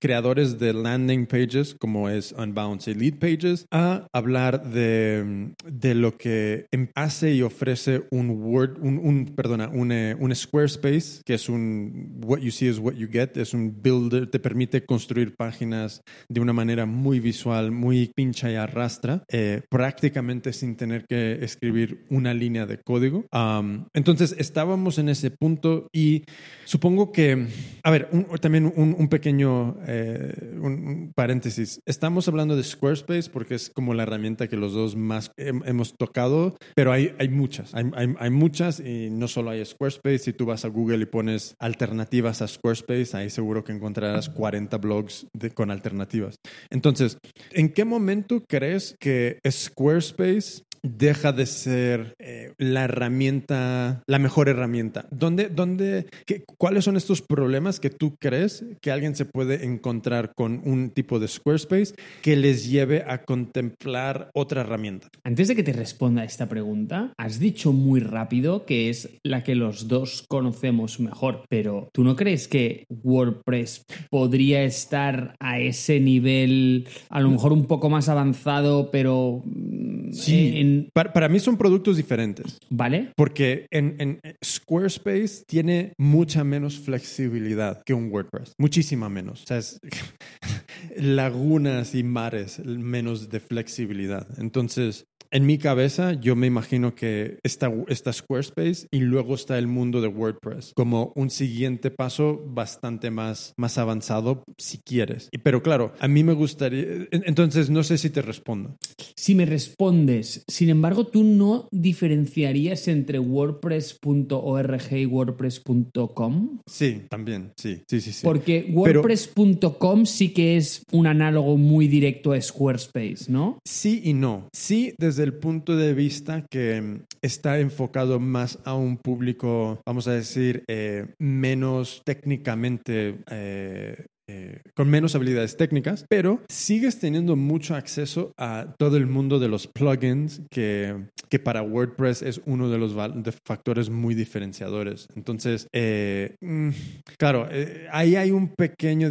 creadores de landing pages como es Unbounce y Lead Pages a hablar de, mm, de lo que em- hace y ofrece un Word, un, un- perdona, un, eh, un Squarespace que es un what you see is what you get, es un builder, te permite construir páginas de una manera muy visual, muy pincha y arrastra, eh, prácticamente sin tener que escribir una línea de código. Um, entonces estábamos en ese punto y supongo que, a ver, un- también un, un pequeño eh, un, un paréntesis. Estamos hablando de Squarespace porque es como la herramienta que los dos más hem- hemos tocado, pero hay, hay muchas, hay, hay- hay muchas y no solo hay Squarespace. Si tú vas a Google y pones alternativas a Squarespace, ahí seguro que encontrarás 40 blogs de- con alternativas. Entonces, ¿en qué momento crees que Squarespace deja de ser eh, la herramienta, la mejor herramienta? ¿Dónde, dónde, qué- ¿Cuáles son estos problemas que tú crees que alguien se puede encontrar con un tipo de Squarespace que les lleve a contemplar otra herramienta? Antes de que te responda a esta pregunta, has dicho muy rápido que es la que los dos conocemos mejor, pero ¿tú no crees que WordPress podría estar a ese nivel, a lo mejor un poco más avanzado, pero... mm, en- Para, para mí son productos diferentes. ¿Vale? Porque en, en Squarespace tiene mucha menos flexibilidad que un WordPress. Muchísima menos. O sea, es lagunas y mares menos de flexibilidad. Entonces, en mi cabeza, yo me imagino que está, está Squarespace y luego está el mundo de WordPress como un siguiente paso bastante más, más avanzado, si quieres. Pero claro, a mí me gustaría. en- Entonces, no sé si te respondo. Si me respondes, sin embargo, tú no diferenciarías entre wordpress.org y wordpress.com. Sí, también. Sí, sí, sí. sí. Porque Pero- wordpress.com sí que es un análogo muy directo a Squarespace, ¿no? Sí y no. Sí, desde el punto de vista que mm, está enfocado más a un público, vamos a decir, eh, menos técnicamente. eh, eh, con menos habilidades técnicas, pero sigues teniendo mucho acceso a todo el mundo de los plugins que, que para WordPress es uno de los de factores muy diferenciadores. Entonces, eh, mm, claro, eh, ahí hay un pequeño...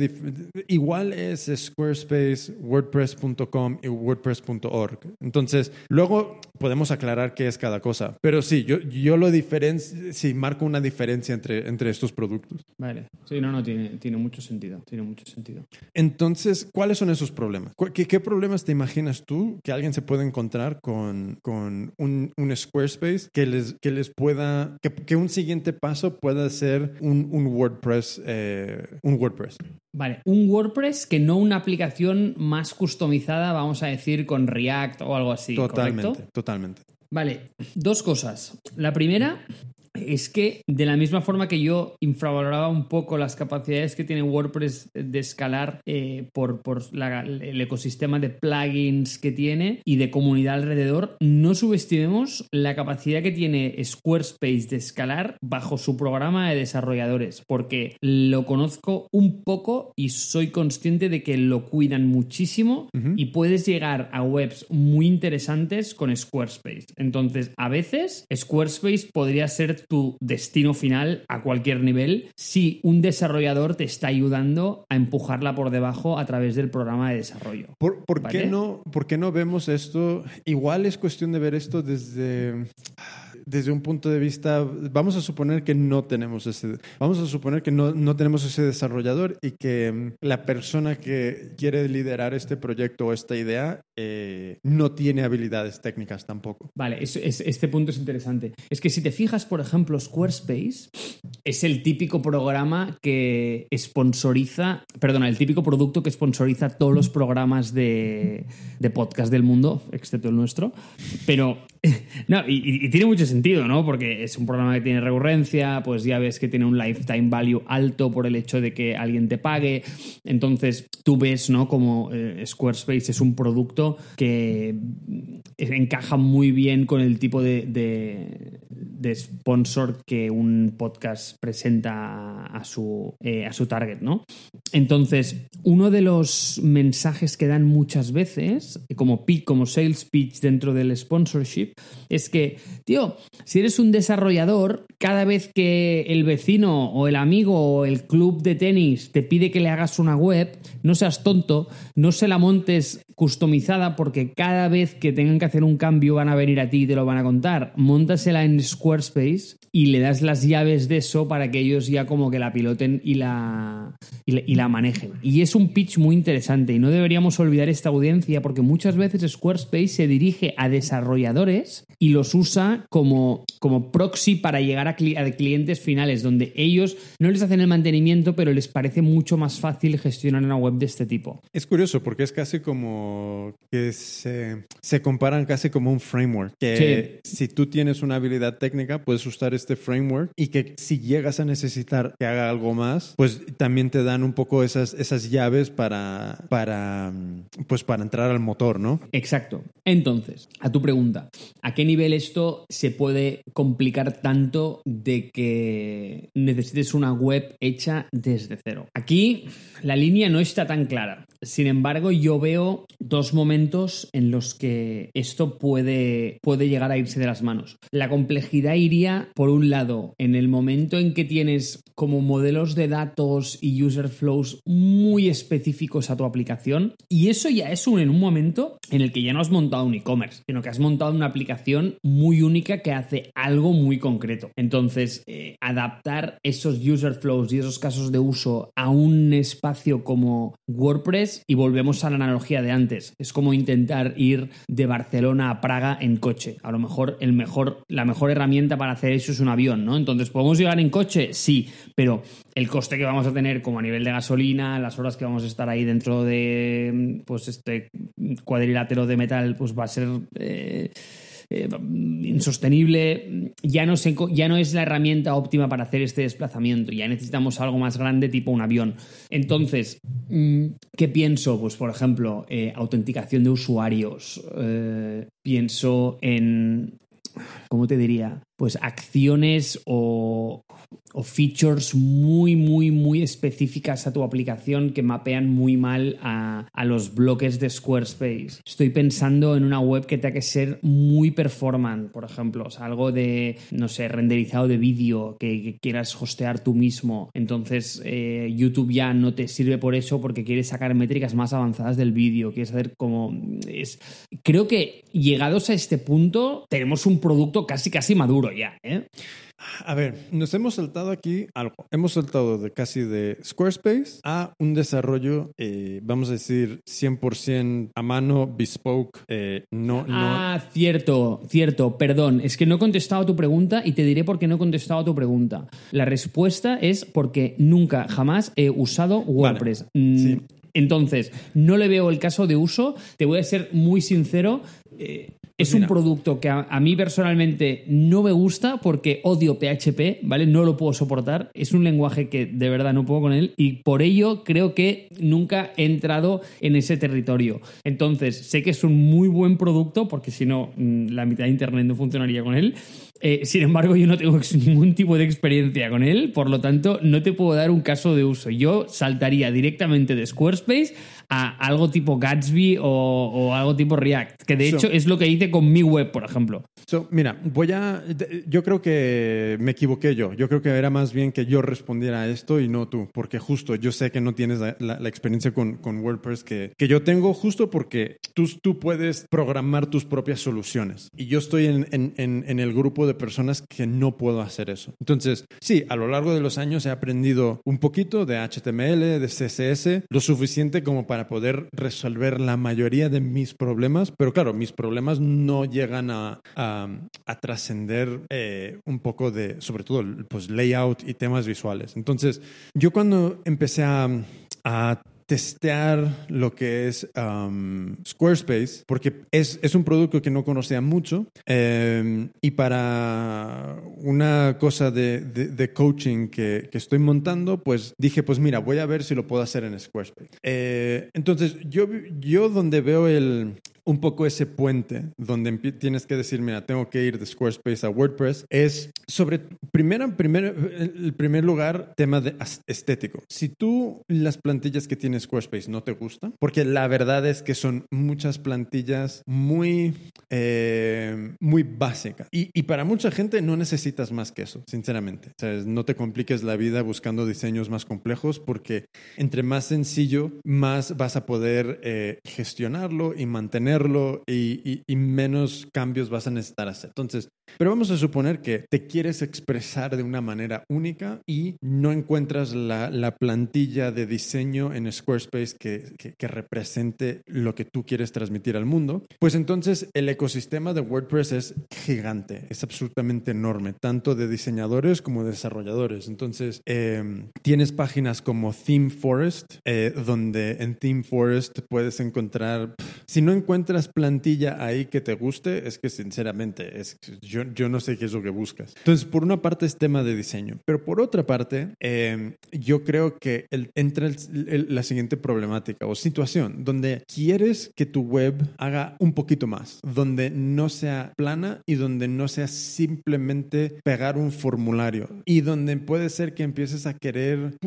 Igual es Squarespace, WordPress.com y WordPress.org. Entonces, luego podemos aclarar qué es cada cosa. Pero sí, yo, yo lo diferencio, sí, marco una diferencia entre, entre estos productos. Vale. Sí, no, no, tiene, tiene mucho sentido. Tiene mucho sentido. Entonces, ¿cuáles son esos problemas? ¿Cu- ¿Qué, qué problemas te imaginas tú que alguien se puede encontrar con, con un, un Squarespace que les, que les pueda, que, que un siguiente paso pueda ser un, un WordPress, eh, un WordPress? Vale, un WordPress que no una aplicación más customizada, vamos a decir, con React o algo así. totalmente, ¿correcto? totalmente. Vale, dos cosas. La primera, es que de la misma forma que yo infravaloraba un poco las capacidades que tiene WordPress de escalar eh, por, por la- el ecosistema de plugins que tiene y de comunidad alrededor, no subestimemos la capacidad que tiene Squarespace de escalar bajo su programa de desarrolladores, porque lo conozco un poco y soy consciente de que lo cuidan muchísimo y puedes llegar a webs muy interesantes con Squarespace. Entonces, a veces Squarespace podría ser tu destino final a cualquier nivel si un desarrollador te está ayudando a empujarla por debajo a través del programa de desarrollo. ¿Por, por qué no, ¿Por qué no vemos esto? Igual es cuestión de ver esto desde, desde un punto de vista, vamos a suponer que no tenemos ese, vamos a suponer que no, no tenemos ese desarrollador y que mm, la persona que quiere liderar este proyecto o esta idea eh, no tiene habilidades técnicas tampoco. Vale, es- es- este punto es interesante. Es que si te fijas, por ejemplo, Squarespace es el típico programa que sponsoriza, perdona, el típico producto que sponsoriza todos los programas de, de podcast del mundo, excepto el nuestro. Pero, no, y- y tiene mucho sentido, ¿no? Porque es un programa que tiene recurrencia, pues ya ves que tiene un lifetime value alto por el hecho de que alguien te pague. Entonces, tú ves, ¿no? Como eh, Squarespace es un producto que encaja muy bien con el tipo de, sponsor que un podcast presenta a su, eh, a su target, ¿no? Entonces, uno de los mensajes que dan muchas veces, como pitch, como sales pitch dentro del sponsorship, es que, tío, si eres un desarrollador, cada vez que el vecino o el amigo o el club de tenis te pide que le hagas una web, no seas tonto, no se la montes customizada porque cada vez que tengan que hacer un cambio van a venir a ti y te lo van a contar. Móntasela en Squarespace y le das las llaves de eso para que ellos ya como que la piloten y la, y la, manejen. Y es un pitch muy interesante y no deberíamos olvidar esta audiencia porque muchas veces Squarespace se dirige a desarrolladores y los usa como, como proxy para llegar a, a clientes finales donde ellos no les hacen el mantenimiento pero les parece mucho más fácil gestionar una web de este tipo. Es curioso porque es casi como que se, se comparan casi como un framework. Que si tú tienes una habilidad técnica, puedes usar este framework y que si llegas a necesitar que haga algo más, pues también te dan un poco esas, esas llaves para, para, mm, pues para entrar al motor, ¿no? Exacto. Entonces, a tu pregunta, ¿a qué nivel esto se puede complicar tanto de que necesites una web hecha desde cero? Aquí la línea no está tan clara. Sin embargo, yo veo dos momentos en los que esto puede, puede llegar a irse de las manos. La complejidad iría, por un lado, en el momento en que tienes como modelos de datos y user flows muy específicos a tu aplicación. Y eso ya es un, en un momento en el que ya no has montado un e-commerce, sino que has montado una aplicación muy única que hace algo muy concreto. Entonces, eh, adaptar esos user flows y esos casos de uso a un espacio como WordPress y volvemos a la analogía de antes. Es como intentar ir de Barcelona a Praga en coche. A lo mejor, el mejor, la mejor herramienta para hacer eso es un avión, ¿no? Entonces, ¿podemos llegar en coche? Sí, pero el coste que vamos a tener como a nivel de gasolina, las horas que vamos a estar ahí dentro de pues este cuadrilátero de metal, pues va a ser eh, eh, insostenible. Ya no, se, ya no es la herramienta óptima para hacer este desplazamiento. Ya necesitamos algo más grande, tipo un avión. Entonces, mm, ¿qué pienso? Pues, por ejemplo, eh, autenticación de usuarios. Eh, pienso en. ¿Cómo te diría? Pues acciones o, o features muy, muy, muy específicas a tu aplicación que mapean muy mal a, a, los bloques de Squarespace. Estoy pensando en una web que tenga que ser muy performant, por ejemplo, o sea, algo de, no sé, renderizado de vídeo que, quieras hostear tú mismo. Entonces, eh, YouTube ya no te sirve por eso porque quieres sacar métricas más avanzadas del vídeo, quieres hacer como... Es... Creo que llegados a este punto tenemos un producto casi, casi maduro ya, ¿eh? A ver, nos hemos saltado aquí algo. Hemos saltado de casi de Squarespace a un desarrollo, eh, vamos a decir, 100% a mano, bespoke, eh, no, no. Ah, cierto, cierto, perdón. Es que no he contestado a tu pregunta y te diré por qué no he contestado a tu pregunta. La respuesta es porque nunca, jamás he usado WordPress. Vale. Mm, sí. Entonces, no le veo el caso de uso. Te voy a ser muy sincero. Eh, es un producto que a, a, mí personalmente no me gusta porque odio PHP, ¿vale? No lo puedo soportar. Es un lenguaje que de verdad no puedo con él y por ello creo que nunca he entrado en ese territorio. Entonces, sé que es un muy buen producto porque si no, mm, la mitad de Internet no funcionaría con él. Eh, sin embargo, yo no tengo ningún tipo de experiencia con él, por lo tanto, no te puedo dar un caso de uso. Yo saltaría directamente de Squarespace a algo tipo Gatsby o, algo tipo React, que de hecho es lo que hice con mi web, por ejemplo. mira, voy a. Yo creo que me equivoqué yo. Yo creo que era más bien que yo respondiera a esto y no tú, porque justo yo sé que no tienes la, experiencia con, WordPress que, que, yo tengo, justo porque tú, tú puedes programar tus propias soluciones. Y yo estoy en, en, en el grupo de personas que no puedo hacer eso. Entonces, sí, a lo largo de los años he aprendido un poquito de HTML, de CSS, lo suficiente como para poder resolver la mayoría de mis problemas, pero claro, mis problemas no llegan a, a, trascender eh, un poco de, sobre todo, pues layout y temas visuales. Entonces, yo cuando empecé a, a testear lo que es um, Squarespace, porque es, es, un producto que no conocía mucho em, y para una cosa de, de, coaching que, que, estoy montando, pues dije, pues mira, voy a ver si lo puedo hacer en Squarespace. Eh, entonces, yo, yo donde veo el, un poco ese puente donde tienes que decir, mira, tengo que ir de Squarespace a WordPress, es sobre, primero, primero, el primer lugar, tema de estético. Si tú las plantillas que tiene Squarespace no te gustan, porque la verdad es que son muchas plantillas muy, eh, muy básicas. Y, y, para mucha gente no necesitas más que eso, sinceramente. O sea, no te compliques la vida buscando diseños más complejos porque entre más sencillo, más vas a poder eh, gestionarlo y mantenerlo y, menos cambios vas a necesitar hacer. Entonces, pero vamos a suponer que te quieres expresar de una manera única y no encuentras la, plantilla de diseño en Squarespace que, que, represente lo que tú quieres transmitir al mundo. Pues entonces el ecosistema de WordPress es gigante, es absolutamente enorme, tanto de diseñadores como de desarrolladores. Entonces, em, tienes páginas como Theme Forest, eh, donde en Theme Forest puedes encontrar, si no encuentras encuentras plantilla ahí que te guste, es que sinceramente, es, yo, yo no sé qué es lo que buscas. Entonces, por una parte es tema de diseño, pero por otra parte, em, yo creo que el, entra la siguiente problemática o situación donde quieres que tu web haga un poquito más, donde no sea plana y donde no sea simplemente pegar un formulario y donde puede ser que empieces a querer,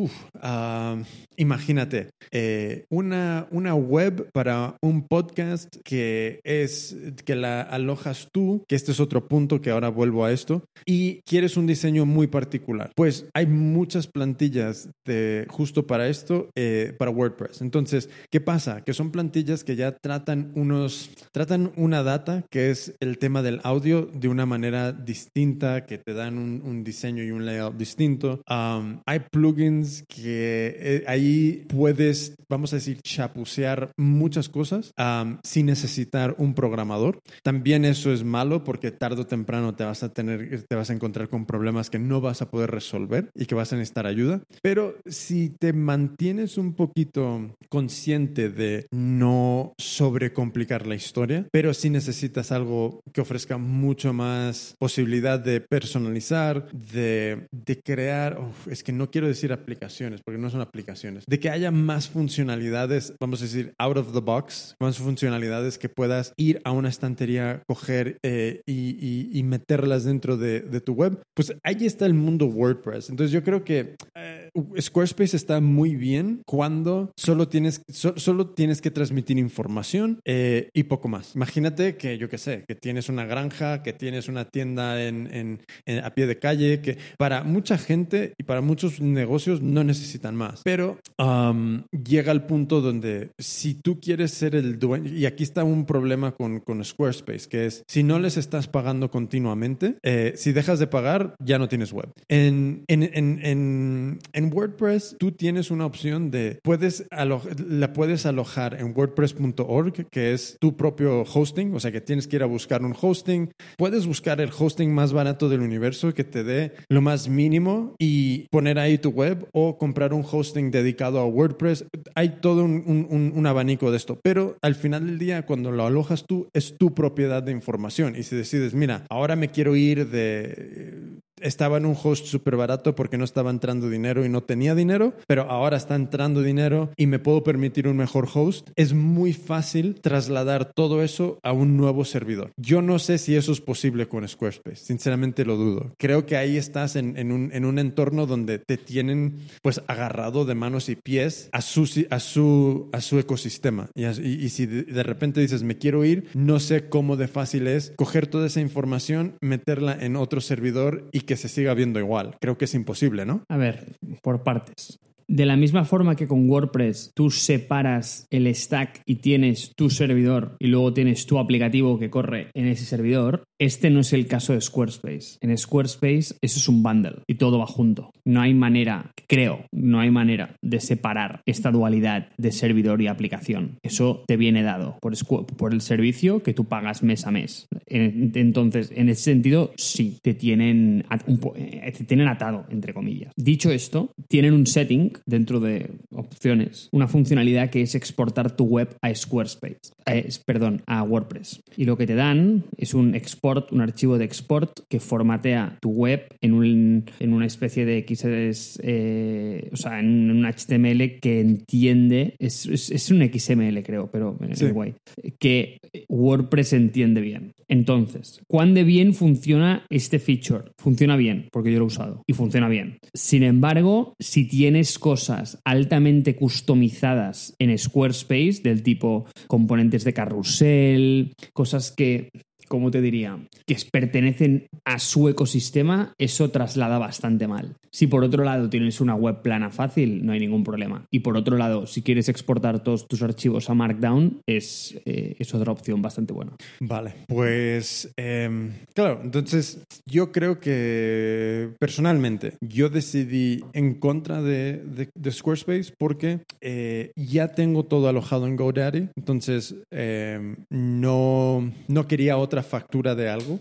imagínate, eh, una, una web para un podcast que es que la alojas tú, que este es otro punto que ahora vuelvo a esto, y quieres un diseño muy particular. Pues hay muchas plantillas de, justo para esto, eh, para WordPress. Entonces, ¿qué pasa? Que son plantillas que ya tratan unos, tratan una data que es el tema del audio de una manera distinta, que te dan un, diseño y un layout distinto. Um, hay plugins que eh, ahí puedes, vamos a decir, chapucear muchas cosas um, sin necesitar un programador. También eso es malo porque tarde o temprano te vas a tener, te vas a encontrar con problemas que no vas a poder resolver y que vas a necesitar ayuda. Pero si te mantienes un poquito consciente de no sobrecomplicar la historia, pero si necesitas algo que ofrezca mucho más posibilidad de personalizar, de, de crear, es que no quiero decir aplicaciones porque no son aplicaciones, de que haya más funcionalidades, vamos a decir, out of the box, más funcionalidades que puedas ir a una estantería, coger eh, y, meterlas dentro de, tu web, pues ahí está el mundo WordPress. Entonces yo creo que eh, Squarespace está muy bien cuando solo tienes, solo tienes que transmitir información eh, y poco más. Imagínate que yo qué sé, que tienes una granja, que tienes una tienda en, a pie de calle, que para mucha gente y para muchos negocios no necesitan más. Pero um, llega al punto donde si tú quieres ser el dueño, y aquí está un problema con, con Squarespace, que es si no les estás pagando continuamente, eh, si dejas de pagar, ya no tienes web. En, en, en, en WordPress tú tienes una opción de, puedes la puedes alojar en wordpress.org, que es tu propio hosting, o sea que tienes que ir a buscar un hosting. Puedes buscar el hosting más barato del universo que te dé lo más mínimo y poner ahí tu web o comprar un hosting dedicado a WordPress. Hay todo un, un abanico de esto, pero al final del día, cuando lo alojas tú, es tu propiedad de información. Y si decides, mira, ahora me quiero ir de estaba en un host súper barato porque no estaba entrando dinero y no tenía dinero, pero ahora está entrando dinero y me puedo permitir un mejor host, es muy fácil trasladar todo eso a un nuevo servidor. Yo no sé si eso es posible con Squarespace, sinceramente lo dudo. Creo que ahí estás en, un, en un, entorno donde te tienen pues agarrado de manos y pies a su, a su, a su ecosistema. Y, y si de repente dices, me quiero ir, no sé cómo de fácil es coger toda esa información, meterla en otro servidor y que se siga viendo igual. Creo que es imposible, ¿no? A ver, por partes. De la misma forma que con WordPress tú separas el stack y tienes tu servidor y luego tienes tu aplicativo que corre en ese servidor, este no es el caso de Squarespace. En Squarespace eso es un bundle y todo va junto. No hay manera, creo, no hay manera de separar esta dualidad de servidor y aplicación. Eso te viene dado por, por el servicio que tú pagas mes a mes. Entonces, en ese sentido, sí, te tienen, eh, te tienen atado, entre comillas. Dicho esto, tienen un setting dentro de opciones una funcionalidad que es exportar tu web a Squarespace, eh, perdón, a WordPress. Y lo que te dan es un export, un archivo de export que formatea tu web en, un, en una especie de XS, eh, o sea, en un HTML que entiende, es, es, un XML creo, pero sí. guay, que WordPress entiende bien. Entonces, ¿cuán de bien funciona este feature? Funciona bien, porque yo lo he usado y funciona bien. Sin embargo, si tienes cosas altamente customizadas en Squarespace, del tipo componentes de carrusel, cosas que como te diría, que pertenecen a su ecosistema, eso traslada bastante mal. Si por otro lado tienes una web plana fácil, no hay ningún problema. Y por otro lado, si quieres exportar todos tus archivos a Markdown, es, eh, es otra opción bastante buena. Vale, pues em, claro, entonces yo creo que personalmente yo decidí en contra de, Squarespace porque eh, ya tengo todo alojado en GoDaddy, entonces em, no, no quería otra factura de algo.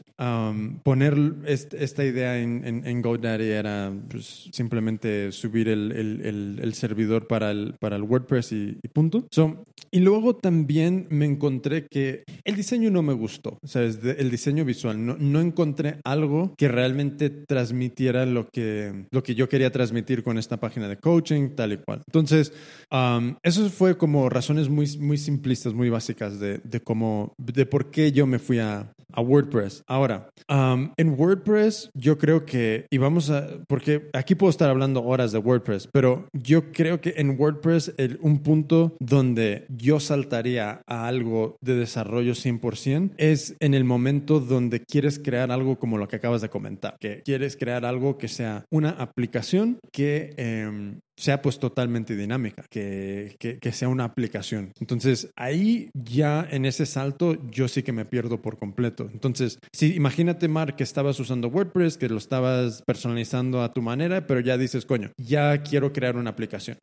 poner esta idea en, GoDaddy era pues, simplemente subir el, servidor para el, para el WordPress y, punto. y luego también me encontré que el diseño no me gustó, ¿sabes? el diseño visual. No, no encontré algo que realmente transmitiera lo que, lo que yo quería transmitir con esta página de coaching, tal y cual. Entonces, eso fue como razones muy, muy simplistas, muy básicas de, de cómo, de por qué yo me fui a, a WordPress. Ahora, um, en WordPress yo creo que, y vamos a, porque aquí puedo estar hablando horas de WordPress, pero yo creo que en WordPress el, un punto donde yo saltaría a algo de desarrollo 100% es en el momento donde quieres crear algo como lo que acabas de comentar, que quieres crear algo que sea una aplicación que eh, sea pues totalmente dinámica, que, que, sea una aplicación. Entonces ahí ya en ese salto yo sí que me pierdo por completo. Entonces, si imagínate Mark que estabas usando WordPress, que lo estabas personalizando a tu manera, pero ya dices, coño, ya quiero crear una aplicación.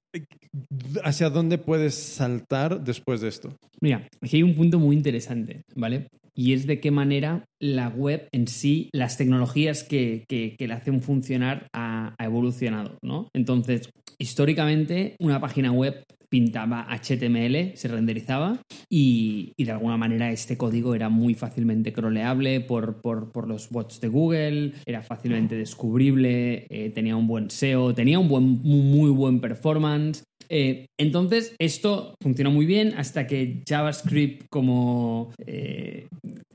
¿Hacia dónde puedes saltar después de esto? Mira, aquí hay un punto muy interesante, ¿vale? Y es de qué manera la web en sí, las tecnologías que, que, la hacen funcionar ha, evolucionado, ¿no? Entonces, históricamente, una página web pintaba HTML, se renderizaba y, de alguna manera este código era muy fácilmente crawleable por, por, los bots de Google, era fácilmente descubrible, eh, tenía un buen SEO, tenía un buen, muy buen performance eh, entonces, esto funciona muy bien hasta que JavaScript como eh,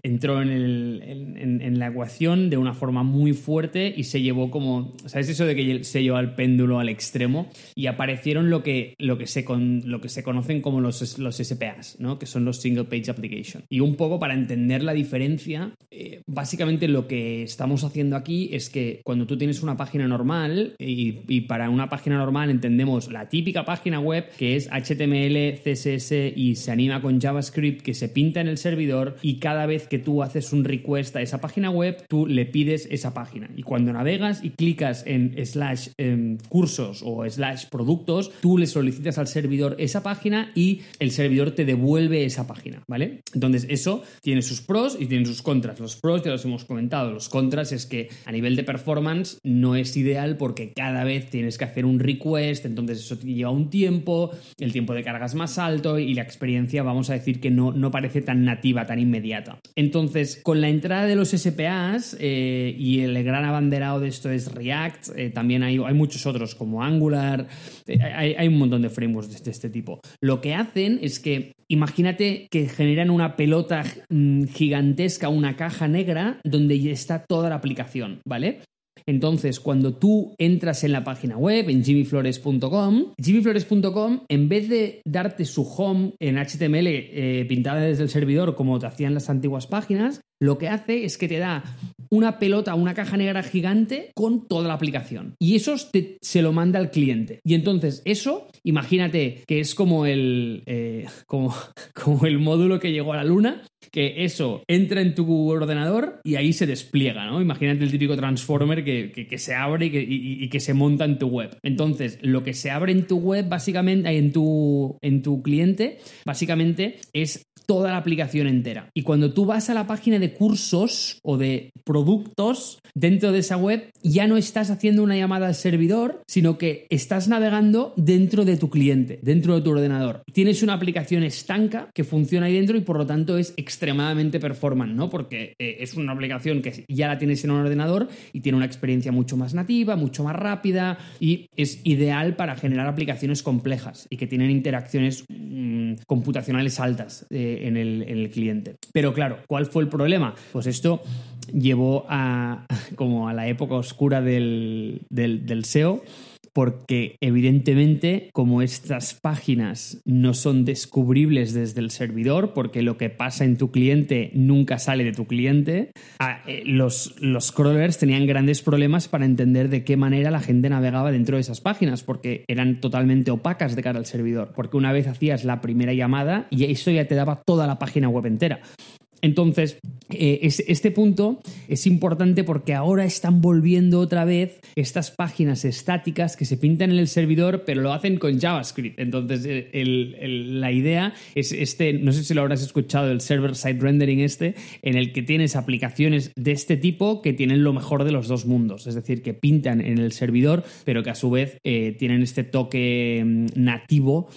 entró en, la ecuación de una forma muy fuerte y se llevó como, ¿sabes eso de que se llevó al péndulo al extremo? Y aparecieron lo que, lo que, se, lo que se conocen como los, los SPAs, ¿no? que son los Single Page Application. Y un poco para entender la diferencia, eh, básicamente lo que estamos haciendo aquí es que cuando tú tienes una página normal, y para una página normal entendemos la típica página, página web que es HTML, CSS y se anima con JavaScript que se pinta en el servidor y cada vez que tú haces un request a esa página web, tú le pides esa página. Y cuando navegas y clicas en slash em, cursos o slash productos, tú le solicitas al servidor esa página y el servidor te devuelve esa página, ¿vale? Entonces eso tiene sus pros y tiene sus contras. Los pros ya los hemos comentado, los contras es que a nivel de performance no es ideal porque cada vez tienes que hacer un request, entonces eso te lleva un tiempo, el tiempo de carga es más alto y la experiencia vamos a decir que no, no parece tan nativa, tan inmediata. Entonces, con la entrada de los SPAs eh, y el gran abanderado de esto es React, eh, también hay, hay, muchos otros como Angular, eh, hay, hay, un montón de frameworks de este tipo. Lo que hacen es que imagínate que generan una pelota mm, gigantesca, una caja negra donde está toda la aplicación, ¿vale? Entonces, cuando tú entras en la página web, en jimmyflores.com, jimmyflores.com, en vez de darte su home en HTML eh, pintada desde el servidor como te hacían las antiguas páginas, lo que hace es que te da una pelota, una caja negra gigante con toda la aplicación. Y eso se lo manda al cliente. Y entonces eso, imagínate que es como el, eh, como, el módulo que llegó a la luna, que eso entra en tu ordenador y ahí se despliega, ¿no? Imagínate el típico transformer que, se abre y que, y que, se monta en tu web. Entonces, lo que se abre en tu web, básicamente, en tu, en tu cliente, básicamente es toda la aplicación entera. Y cuando tú vas a la página de cursos o de productos dentro de esa web, ya no estás haciendo una llamada al servidor, sino que estás navegando dentro de tu cliente, dentro de tu ordenador. Tienes una aplicación estanca que funciona ahí dentro y por lo tanto es extremadamente performant, ¿no? Porque eh, es una aplicación que ya la tienes en un ordenador y tiene una experiencia mucho más nativa, mucho más rápida y es ideal para generar aplicaciones complejas y que tienen interacciones mmm, computacionales altas. Eh, en el, cliente. Pero claro, ¿cuál fue el problema? Pues esto llevó a como a la época oscura del, del SEO porque evidentemente como estas páginas no son descubribles desde el servidor, porque lo que pasa en tu cliente nunca sale de tu cliente, eh, los, los crawlers tenían grandes problemas para entender de qué manera la gente navegaba dentro de esas páginas, porque eran totalmente opacas de cara al servidor, porque una vez hacías la primera llamada y eso ya te daba toda la página web entera. Entonces, eh, este punto es importante porque ahora están volviendo otra vez estas páginas estáticas que se pintan en el servidor, pero lo hacen con JavaScript. Entonces, la idea es este, no sé si lo habrás escuchado, el server-side rendering este, en el que tienes aplicaciones de este tipo que tienen lo mejor de los dos mundos. Es decir, que pintan en el servidor, pero que a su vez eh, tienen este toque mm, nativo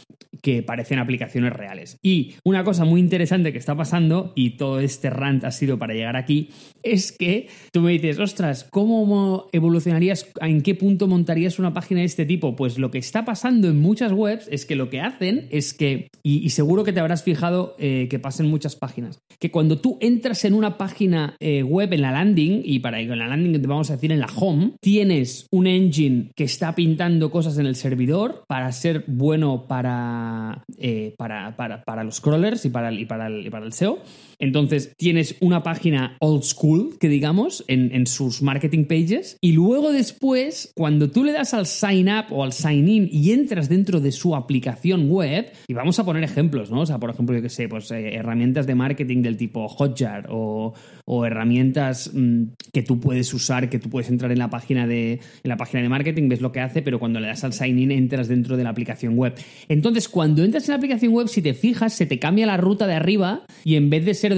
que parecen aplicaciones reales. Y una cosa muy interesante que está pasando, y todo este rant ha sido para llegar aquí, es que tú me dices, ostras, ¿cómo evolucionarías? ¿En qué punto montarías una página de este tipo? Pues lo que está pasando en muchas webs es que lo que hacen es que, y, seguro que te habrás fijado eh, que pasa en muchas páginas, que cuando tú entras en una página eh, web en la landing, y para en la landing te vamos a decir en la home, tienes un engine que está pintando cosas en el servidor para ser bueno para, eh, para, para, para, los crawlers y para, y para, el, y para el SEO. Entonces tienes una página old school, que digamos, en, sus marketing pages, y luego después, cuando tú le das al sign up o al sign in y entras dentro de su aplicación web, y vamos a poner ejemplos, ¿no? O sea, por ejemplo, yo que sé, pues eh, herramientas de marketing del tipo Hotjar o, herramientas mm, que tú puedes usar, que tú puedes entrar en la página de en la página de marketing, ves lo que hace, pero cuando le das al sign in entras dentro de la aplicación web. Entonces, cuando entras en la aplicación web, si te fijas, se te cambia la ruta de arriba y en vez de ser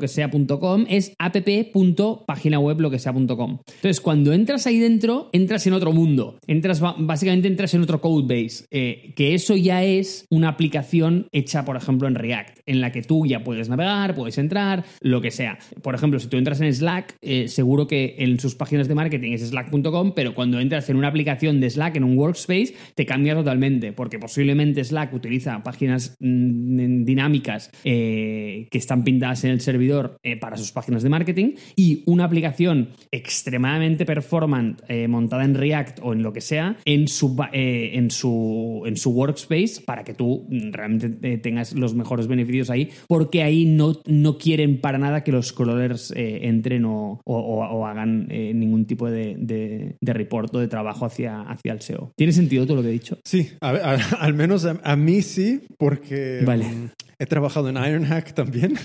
www.paginawebloquesea.com es app.paginawebloquesea.com. Entonces, cuando entras ahí dentro, entras en otro mundo. Entras, básicamente entras en otro codebase, eh, que eso ya es una aplicación hecha, por ejemplo, en React, en la que tú ya puedes navegar, puedes entrar, lo que sea. Por ejemplo, si tú entras en Slack, eh, seguro que en sus páginas de marketing es slack.com, pero cuando entras en una aplicación de Slack, en un workspace, te cambia totalmente, porque posiblemente Slack utiliza páginas mm, dinámicas eh, que están pintadas en el servidor eh, para sus páginas de marketing y una aplicación extremadamente performant eh, montada en React o en lo que sea en su, eh, en su, en su workspace para que tú realmente tengas los mejores beneficios ahí, porque ahí no, no quieren para nada que los crawlers entren o, o, hagan ningún tipo de, de, de, report o de trabajo hacia, hacia el SEO. ¿Tiene sentido todo lo que he dicho? Sí, al menos a, mí sí, porque vale. He trabajado en Ironhack también.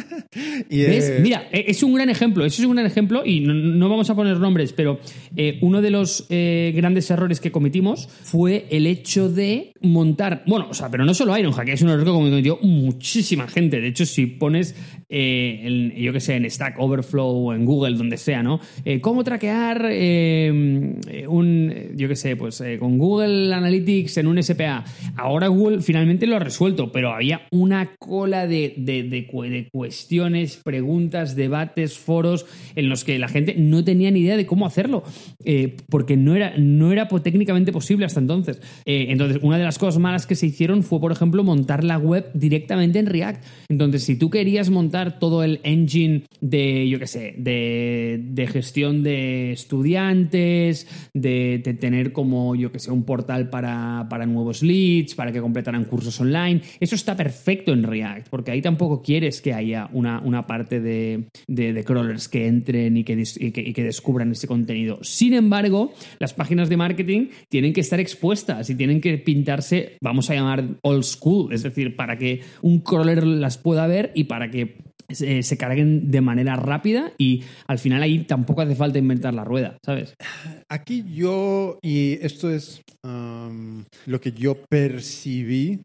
y, Mira, e, es un gran ejemplo, eso es un gran ejemplo y no, vamos a poner nombres, pero eh, uno de los eh, grandes errores que cometimos fue el hecho de montar, bueno, o sea, pero no solo Ironhack, es un error que cometió muchísima gente. De hecho, si pones, eh, yo qué sé, en Stack Overflow o en Google, donde sea, ¿no? ¿Cómo traquear un, yo qué sé, pues con Google Analytics en un SPA? Ahora Google finalmente lo ha resuelto, pero había una cola de, de, cuestiones, preguntas, debates, foros en los que la gente no tenía ni idea de cómo hacerlo, eh, porque no era, no era técnicamente posible hasta entonces. Eh, entonces, una de las cosas malas que se hicieron fue, por ejemplo, montar la web directamente en React. Entonces, si tú querías montar todo el engine de, yo qué sé, de, gestión de estudiantes, de, tener como, yo qué sé, un portal para, para nuevos leads, para que completaran cursos online, eso está perfecto perfecto en React, porque ahí tampoco quieres que haya una, una parte de, de, crawlers que entren y que, y que, descubran ese contenido. Sin embargo, las páginas de marketing tienen que estar expuestas y tienen que pintarse, vamos a llamar old school, es decir, para que un crawler las pueda ver y para que se, se, carguen de manera rápida y al final ahí tampoco hace falta inventar la rueda, ¿sabes? Aquí yo, y esto es lo que yo percibí,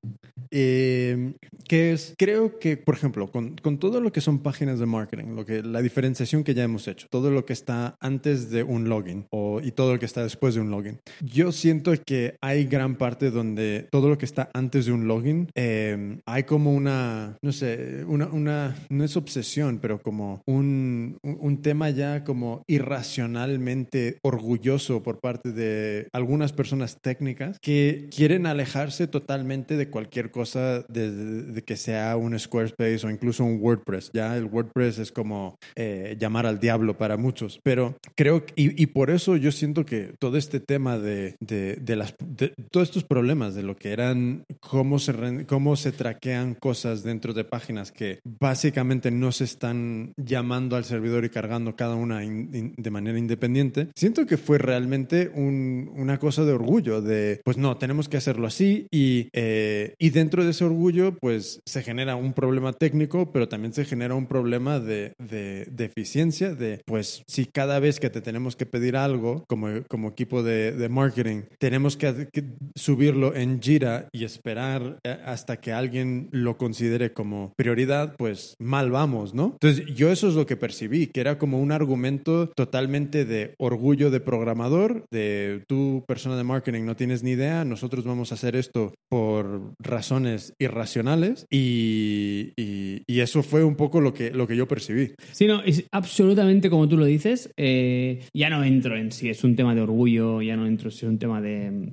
eh, que es, creo que, por ejemplo, con, con, todo lo que son páginas de marketing, lo que, la diferenciación que ya hemos hecho, todo lo que está antes de un login o, y todo lo que está después de un login, yo siento que hay gran parte donde todo lo que está antes de un login, eh, hay como una, no sé, una, una, no es obsesión, pero como un, un tema ya como irracionalmente orgulloso por parte de algunas personas técnicas que quieren alejarse totalmente de cualquier cosa de, que sea un Squarespace o incluso un WordPress. Ya el WordPress es como eh, llamar al diablo para muchos, pero creo y, y, por eso yo siento que todo este tema de, de, las, todos estos problemas de lo que eran cómo se, cómo se traquean cosas dentro de páginas que básicamente no se están llamando al servidor y cargando cada una de manera independiente, siento que fue realmente un, una cosa de orgullo, de pues no, tenemos que hacerlo así y, eh, y dentro de ese orgullo pues se genera un problema técnico, pero también se genera un problema de, de, eficiencia, de pues si cada vez que te tenemos que pedir algo como, como equipo de, de marketing, tenemos que, subirlo en Jira y esperar eh, hasta que alguien lo considere como prioridad, pues mal vamos, ¿no? Entonces yo eso es lo que percibí, que era como un argumento totalmente de orgullo de programador, de tú persona de marketing no tienes ni idea, nosotros vamos a hacer esto por razones irracionales y, y, eso fue un poco lo que, lo que yo percibí. Sí, no, es absolutamente como tú lo dices. Eh, ya no entro en si es un tema de orgullo, ya no entro si es un tema de...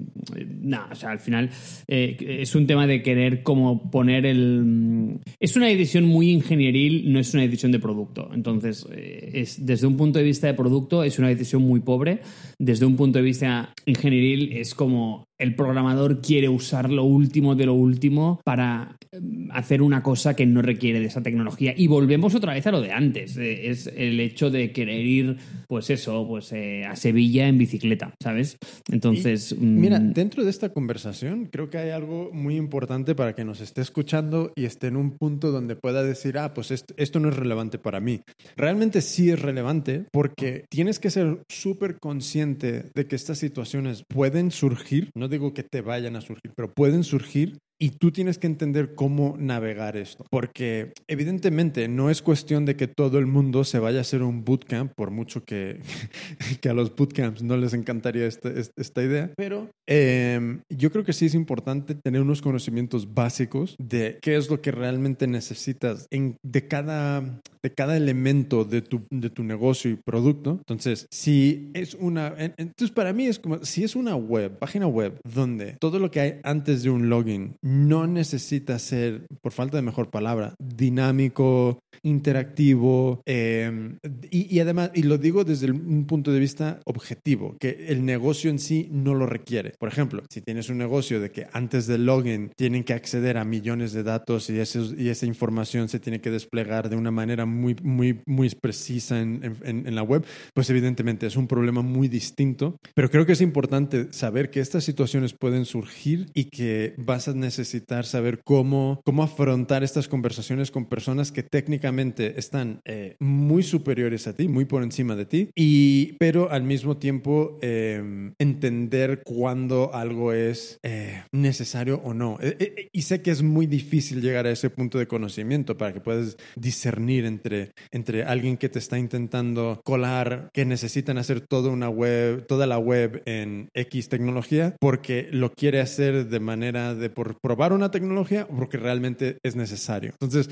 Nada, o sea, al final eh, es un tema de querer como poner el... Es una decisión muy ingenieril, no es una decisión de producto. Entonces, eh, es, desde un punto de vista de producto es una decisión muy pobre. Desde un punto de vista ingenieril es como el programador quiere usar lo último de lo último para hacer una cosa que no requiere de esa tecnología. Y volvemos otra vez a lo de antes. Eh, es el hecho de querer ir, pues eso, pues eh, a Sevilla en bicicleta, ¿sabes? Entonces. mira, mm, dentro de esta conversación, creo que hay algo muy importante para que nos esté escuchando y esté en un punto donde pueda decir, ah, pues esto, esto no es relevante para mí. Realmente sí es relevante porque tienes que ser súper consciente de que estas situaciones pueden surgir, no digo que te vayan a surgir, pero pueden surgir y tú tienes que entender cómo navegar esto, porque evidentemente no es cuestión de que todo el mundo se vaya a hacer un bootcamp, por mucho que, que a los bootcamps no les encantaría esta, esta idea, pero em, yo creo que sí es importante tener unos conocimientos básicos de qué es lo que realmente necesitas en, de, cada, de cada elemento de tu, de tu negocio y producto. Entonces, si es una... Entonces, para mí es como, si es una web, página web, donde todo lo que hay antes de un login no necesita ser, por falta de mejor palabra, dinámico, interactivo y, y, además, y lo digo desde un punto de vista objetivo, que el negocio en sí no lo requiere. Por ejemplo, si tienes un negocio de que antes del login tienen que acceder a millones de datos y, esos, y esa información se tiene que desplegar de una manera muy, muy, muy precisa en, en, en la web, pues evidentemente es un problema muy distinto. Pero creo que es importante saber que estas situaciones pueden surgir y que vas a necesitar saber cómo, cómo afrontar estas conversaciones con personas que técnicamente están eh, muy superiores a ti, muy por encima de ti, y, pero al mismo tiempo eh, entender cuándo algo es eh, necesario o no. Eh, eh, y sé que es muy difícil llegar a ese punto de conocimiento para que puedas discernir entre, entre alguien que te está intentando colar, que necesitan hacer toda una web, toda la web en X tecnología, porque lo quiere hacer de manera de por probar una tecnología o porque realmente es necesario. Entonces,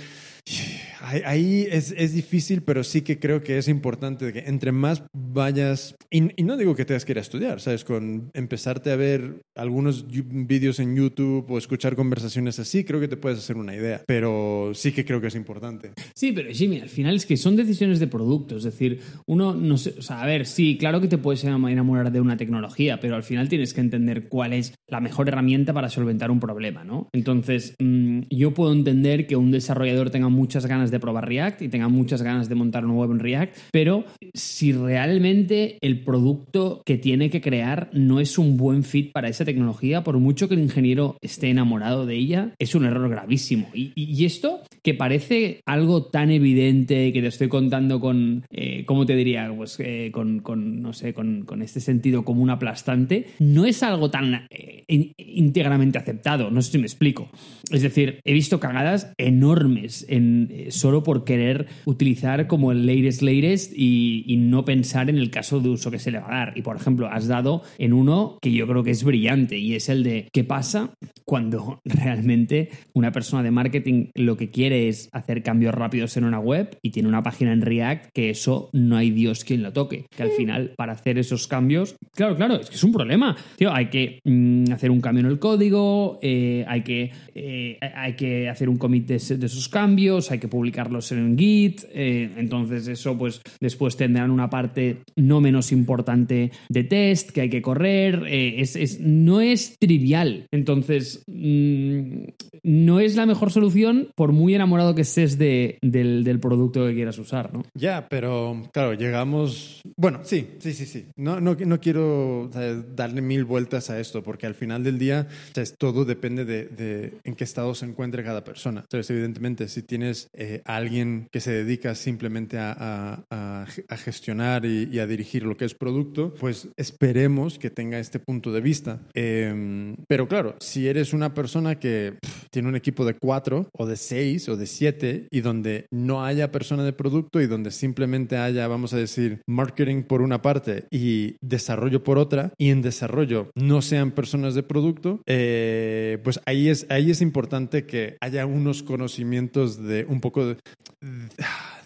ahí es, es, difícil, pero sí que creo que es importante que entre más vayas, y, y, no digo que tengas que ir a estudiar, ¿sabes? Con empezarte a ver algunos vídeos en YouTube o escuchar conversaciones así, creo que te puedes hacer una idea, pero sí que creo que es importante. Sí, pero Jimmy, al final es que son decisiones de producto, es decir, uno no sé, o sea, a ver, sí, claro que te puedes enamorar de una tecnología, pero al final tienes que entender cuál es la mejor herramienta para solventar un problema, ¿no? Entonces, mmm, yo puedo entender que un desarrollador tenga muchas ganas de probar React y tenga muchas ganas de montar un web en React, pero si realmente el producto que tiene que crear no es un buen fit para esa tecnología, por mucho que el ingeniero esté enamorado de ella, es un error gravísimo. Y, esto, que parece algo tan evidente que te estoy contando con, eh, ¿cómo te diría? Pues eh, con, con, no sé, con, con, este sentido común aplastante, no es algo tan eh, íntegramente aceptado. No sé si me explico. Es decir, he visto cagadas enormes en, eh, solo por querer utilizar como el latest latest y, no pensar en el caso de uso que se le va a dar. Y por ejemplo, has dado en uno que yo creo que es brillante y es el de qué pasa cuando realmente una persona de marketing lo que quiere es hacer cambios rápidos en una web y tiene una página en React que eso no hay Dios quien lo toque. Que al final, para hacer esos cambios, claro, claro, es que es un problema. Tío, hay que mmm, hacer un cambio en el código, eh, hay, que, eh, hay que hacer un commit de, de, esos cambios, hay que publicarlos en Git. Eh, entonces, eso, pues después tendrán una parte no menos importante de test que hay que correr. Eh, es, es, no es trivial. Entonces, mmm, no es la mejor solución por muy enamorado que estés de, del, producto que quieras usar, ¿no? Ya, pero claro, llegamos. Bueno, sí, sí, sí, sí. No, no, no quiero darle mil vueltas a esto, porque al final del día, o todo depende de, de, en qué estado se encuentre cada persona. Entonces, evidentemente, si tienes eh, a alguien que se dedica simplemente a, a, a gestionar y, y, a dirigir lo que es producto, pues esperemos que tenga este punto de vista. Eh, pero claro, si eres una persona que pff, tiene un equipo de cuatro o de seis o de siete y donde no haya persona de producto y donde simplemente haya, vamos a decir, marketing por una parte y desarrollo por otra, y en desarrollo no sean personas de producto, eh, pues ahí es, ahí es importante que haya unos conocimientos de un poco de,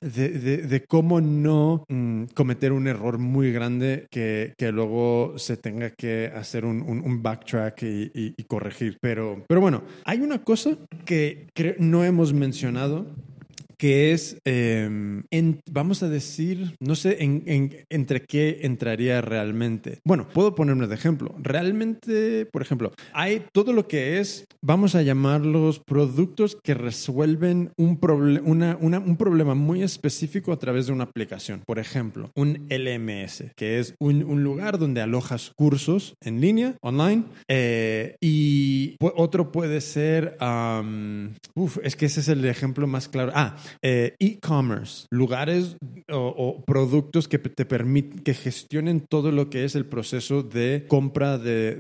de, de, cómo no mmm, cometer un error muy grande que, que, luego se tenga que hacer un, un, backtrack y, corregir. Pero, pero bueno, hay una cosa que no hemos mencionado que es, eh, vamos a decir, no sé en, entre qué entraría realmente. Bueno, puedo ponerme de ejemplo. Realmente, por ejemplo, hay todo lo que es, vamos a llamarlos productos que resuelven un, proble una, una, un problema muy específico a través de una aplicación. Por ejemplo, un LMS, que es un, un lugar donde alojas cursos en línea, online, eh, y otro puede ser, um, uf, es que ese es el ejemplo más claro. Ah, eh, e-commerce, lugares o, productos que te permiten, que gestionen todo lo que es el proceso de compra de,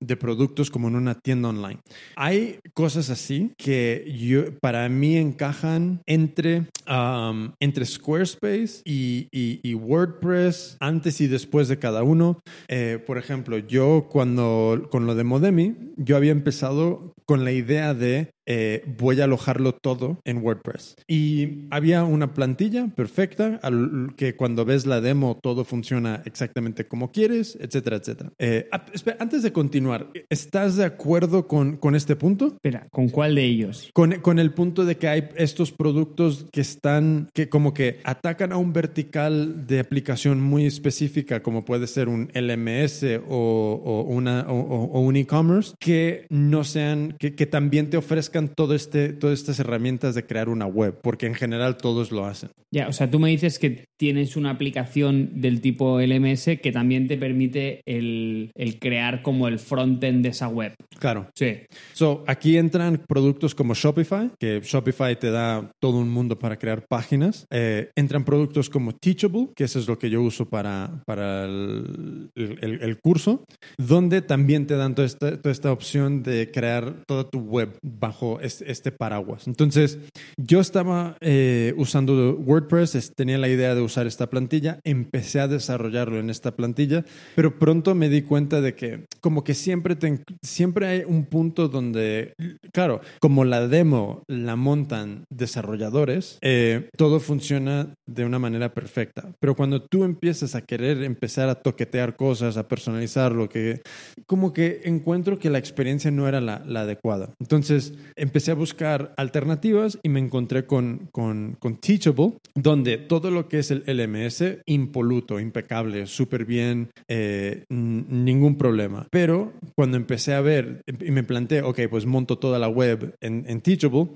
de, productos como en una tienda online. Hay cosas así que yo, para mí encajan entre, um, entre Squarespace y, y, y, WordPress antes y después de cada uno. Eh, por ejemplo, yo cuando con lo de Modemi, yo había empezado con la idea de eh, voy a alojarlo todo en WordPress. Y había una plantilla perfecta al, que cuando ves la demo todo funciona exactamente como quieres, etcétera, etcétera. Eh, espera, antes de continuar, ¿estás de acuerdo con, con este punto? Espera, ¿con cuál de ellos? Con, con el punto de que hay estos productos que están, que como que atacan a un vertical de aplicación muy específica, como puede ser un LMS o, o una, o, o un e-commerce, que no sean, que, que también te ofrezcan todo este, todas estas herramientas de crear una web, porque en general todos lo hacen. Ya, o sea, tú me dices que tienes una aplicación del tipo LMS que también te permite el, el crear como el frontend de esa web. Claro. Sí. So, aquí entran productos como Shopify, que Shopify te da todo un mundo para crear páginas. Eh, entran productos como Teachable, que eso es lo que yo uso para, para el, el- el curso, donde también te dan toda esta, toda esta opción de crear toda tu web bajo este, paraguas. Entonces, yo estaba eh, usando WordPress, es- tenía la idea de usar esta plantilla, empecé a desarrollarlo en esta plantilla, pero pronto me di cuenta de que como que siempre, te- siempre hay un punto donde, claro, como la demo la montan desarrolladores, eh, todo funciona de una manera perfecta. Pero cuando tú empiezas a querer empezar a toquetear cosas, a personalizar lo que, como que encuentro que la experiencia no era la, la adecuada. Entonces empecé a buscar alternativas y me encontré con, con, con Teachable, donde todo lo que es el LMS, impoluto, impecable, súper bien, eh, ningún problema. Pero cuando empecé a ver y me planteé, ok, pues monto toda la web en, en Teachable,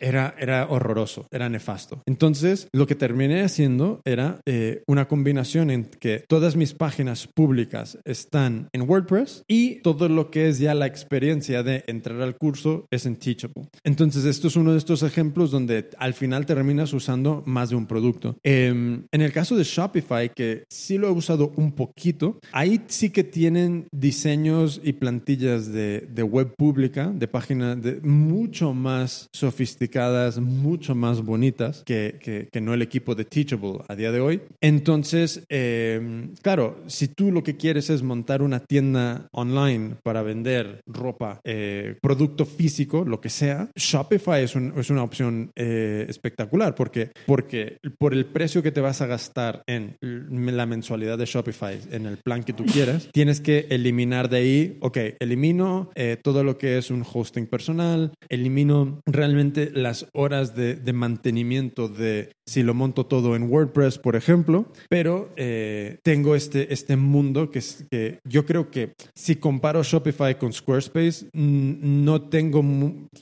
era, era horroroso, era nefasto. Entonces, lo que terminé haciendo era eh, una combinación en que todas mis páginas públicas están en WordPress y todo lo que es ya la experiencia de entrar al curso es en Teachable. Entonces, esto es uno de estos ejemplos donde al final terminas usando más de un producto. Em, en el caso de Shopify, que sí lo he usado un poquito, ahí sí que tienen diseños y plantillas de, de web pública, de páginas de mucho más sofisticadas, mucho más bonitas que, que- que no el equipo de Teachable a día de hoy. Entonces, em, claro, si tú lo que quieres es montar una tienda online para vender ropa, eh, producto físico, lo que sea, Shopify es, un- es una opción eh, espectacular. Porque, porque por el precio que te vas a gastar en la mensualidad de Shopify, en el plan que tú quieras, tienes que eliminar de ahí, ok, elimino eh, todo lo que es un hosting personal, elimino realmente las horas de, de mantenimiento de si lo monto todo en WordPress, por ejemplo, pero eh, tengo este, este mundo que, es, que yo creo que si comparo Shopify con Squarespace, no tengo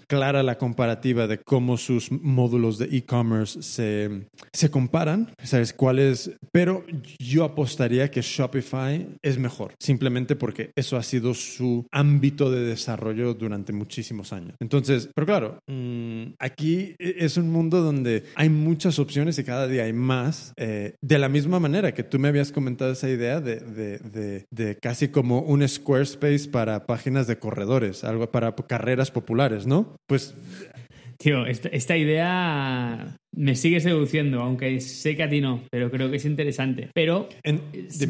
clara la comparativa de cómo sus módulos de e-commerce se, se comparan, ¿sabes cuál es? Pero yo apostaría que Shopify es mejor, simplemente porque eso ha sido su ámbito de desarrollo durante muchísimos años. Entonces, pero claro, mm, aquí es un mundo donde hay muchas opciones y cada día hay más. eh, de la misma manera que tú me habías comentado esa idea de, de- de- de casi como un Squarespace para páginas de corredores, algo para carreras populares, ¿no? Pues Tío, esta, esta idea me sigue seduciendo, aunque sé que a ti no, pero creo que es interesante. Pero, En-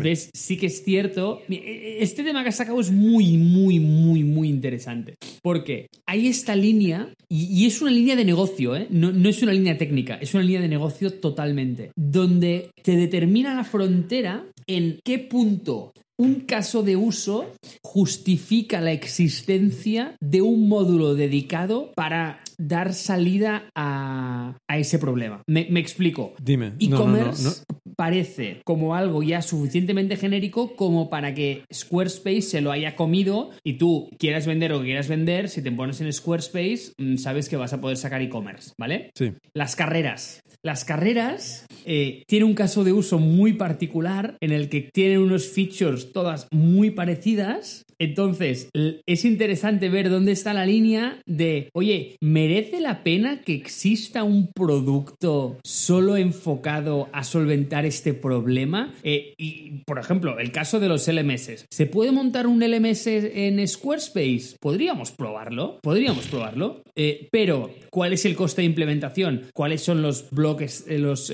ves, sí que es cierto. Este tema que has sacado es muy, muy, muy, muy interesante. Porque hay esta línea, y, y es una línea de negocio, ¿eh? no, no es una línea técnica, es una línea de negocio totalmente, donde te determina la frontera en qué punto un caso de uso justifica la existencia de un módulo dedicado para dar salida a, a ese problema. Me, me explico. dime. No, no, no, E-commerce no. Parece como algo ya suficientemente genérico como para que Squarespace se lo haya comido y tú quieras vender que quieras vender, si te pones en Squarespace, mm, sabes que vas a poder sacar e-commerce, ¿vale? Sí. Las carreras. Las carreras eh, tienen un caso de uso muy particular en el que tienen unos features todas muy parecidas. Entonces, es interesante ver dónde está la línea de, oye, ¿merece la pena que exista un producto solo enfocado a solventar este problema. Eh, y, por ejemplo, el caso de los LMS. ¿Se puede montar un LMS en Squarespace? Podríamos probarlo, podríamos probarlo. Eh, pero, ¿cuál es el coste de implementación? ¿Cuáles son los bloques, eh, los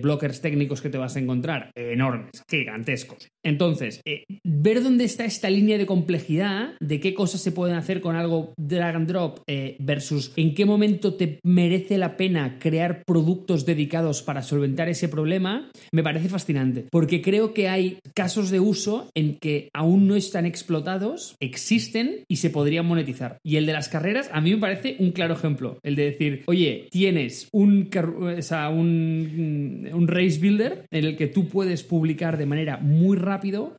blockers técnicos que te vas a encontrar? Enormes, gigantescos. Entonces, ver dónde está esta línea de complejidad, de qué cosas se pueden hacer con algo drag and drop versus en qué momento te merece la pena crear productos dedicados para solventar ese problema, me parece fascinante, porque creo que hay casos de uso en que aún no están explotados, existen y se podrían monetizar. Y el de las carreras a mí me parece un claro ejemplo, el de decir, oye, tienes un, un, un race builder en el que tú puedes publicar de manera muy rápido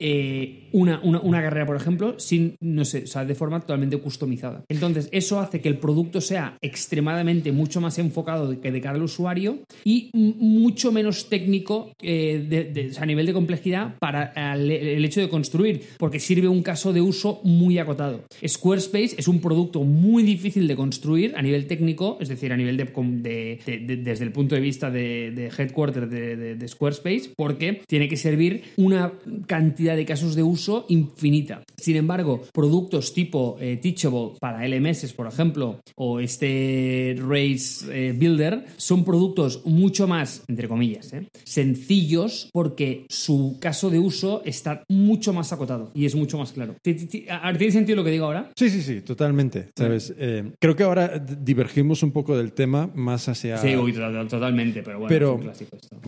eh, una, una, carrera, por ejemplo, sin, no sé, o sea, de forma totalmente customizada. Entonces, eso hace que el producto sea extremadamente mucho más enfocado que de cara al usuario y mucho menos técnico eh, a nivel de complejidad para el, hecho de construir, porque sirve un caso de uso muy acotado. Squarespace es un producto muy difícil de construir a nivel técnico, es decir, a nivel de, desde el punto de vista de, headquarter de Squarespace, porque tiene que servir una cantidad de casos de uso infinita. Sin embargo, productos tipo eh, Teachable para LMS, por ejemplo, o este Race eh, Builder, son productos mucho más, entre comillas, eh, sencillos porque su caso de uso está mucho más acotado y es mucho más claro. ¿Tiene sentido lo que digo ahora? Sí, sí, sí, totalmente. ¿Sabes? creo que ahora divergimos un poco del tema más hacia... Sí, totalmente, pero bueno, pero,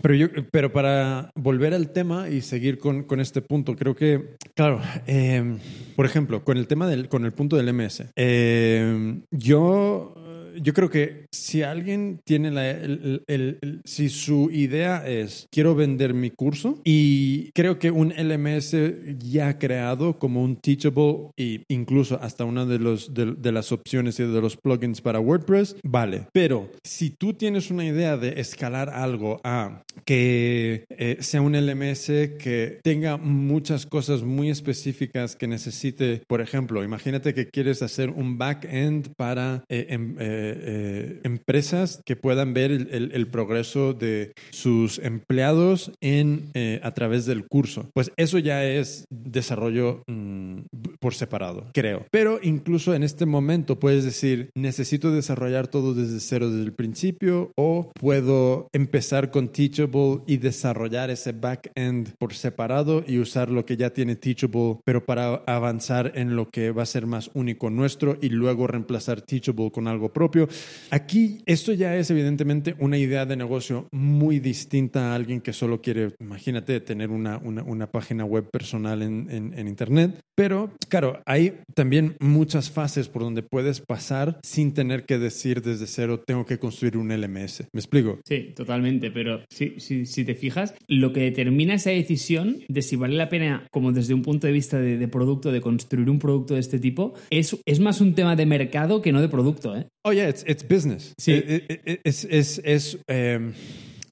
Pero, yo, pero para volver al tema y seguir con, con este punto, Creo que, claro, em, por ejemplo, con el tema del, con el punto del MS, em, yo yo creo que si alguien tiene la, el, si su idea es quiero vender mi curso y creo que un LMS ya creado como un Teachable e incluso hasta una de, los, de, las opciones y de los plugins para WordPress, vale. Pero si tú tienes una idea de escalar algo a que eh, sea un LMS que tenga muchas cosas muy específicas que necesite, por ejemplo, imagínate que quieres hacer un backend para eh, em, eh, eh, empresas que puedan ver el, progreso de sus empleados en, eh, a través del curso. Pues eso ya es desarrollo mm, por separado, creo. Pero incluso en este momento puedes decir, necesito desarrollar todo desde cero desde el principio o puedo empezar con Teachable y desarrollar ese backend por separado y usar lo que ya tiene Teachable, pero para avanzar en lo que va a ser más único nuestro y luego reemplazar Teachable con algo propio Aquí esto ya es evidentemente una idea de negocio muy distinta a alguien que solo quiere, imagínate, tener una, una, página web personal en, en, Internet. Pero claro, hay también muchas fases por donde puedes pasar sin tener que decir desde cero, tengo que construir un LMS. ¿Me explico? Sí, totalmente. Pero si, si, si te fijas, lo que determina esa decisión de si vale la pena, como desde un punto de vista de, de producto, de construir un producto de este tipo, es, es más un tema de mercado que no de producto. ¿eh? Oh, yeah, it's, it's business. Sí. Eh, eh, eh, es, es, es, um,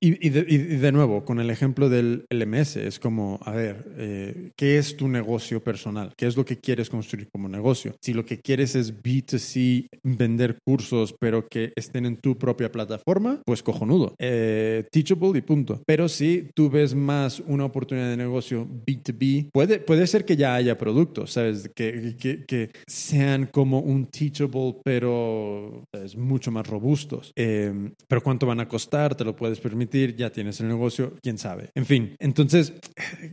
Y, de, nuevo, con el ejemplo del LMS, es como, a ver, eh, ¿qué es tu negocio personal? ¿Qué es lo que quieres construir como negocio? Si lo que quieres es B2C, vender cursos, pero que estén en tu propia plataforma, pues cojonudo. Eh, teachable y punto. Pero si tú ves más una oportunidad de negocio B2B, puede, puede ser que ya haya productos, ¿sabes? Que, que, que sean como un Teachable, pero es mucho más robustos. Eh, pero ¿cuánto van a costar? ¿Te lo puedes permitir? Ya tienes el negocio, quién sabe. En fin, entonces,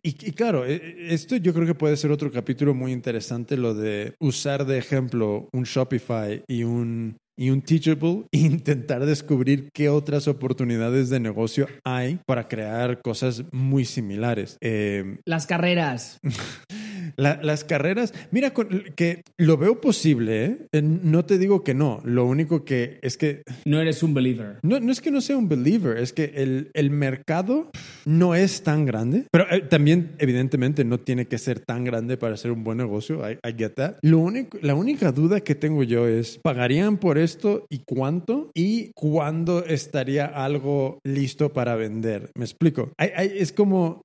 y, claro, e, esto yo creo que puede ser otro capítulo muy interesante, lo de usar de ejemplo un Shopify y un y un Teachable e intentar descubrir qué otras oportunidades de negocio hay para crear cosas muy similares. Eh, Las carreras. las carreras, mira, que lo veo posible, ¿eh? No te digo que no, lo único que es que... No eres un believer. No, no es que no sea un believer, es que el, el mercado no es tan grande, pero eh, también evidentemente no tiene que ser tan grande para ser un buen negocio, I, get that. Lo único, la única duda que tengo yo es, ¿pagarían por esto y cuánto? ¿Y cuándo estaría algo listo para vender? ¿Me explico? es como,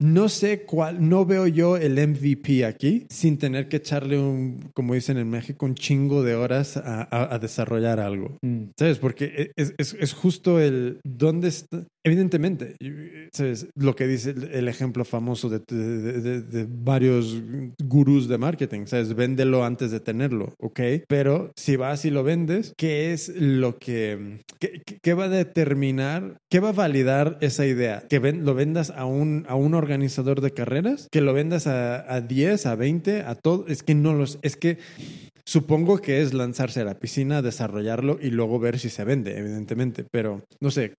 no sé cuál, no veo yo el MVP aquí sin tener que echarle un, como dicen en México, un chingo de horas a, desarrollar algo. Mm. ¿Sabes? Porque es, es, justo el, ¿dónde está? Evidentemente, ¿sabes? lo que dice el ejemplo famoso de, de, varios gurús de marketing, ¿sabes? Véndelo antes de tenerlo, ¿ok? Pero si vas y lo vendes, ¿qué es lo que, qué, va a determinar, qué va a validar esa idea? ¿Que lo vendas a un, a un organizador de carreras? ¿Que lo vendas a, a 10, a 20, a todo? Es que no los, es que Supongo que es lanzarse a la piscina, desarrollarlo y luego ver si se vende, evidentemente. Pero no sé,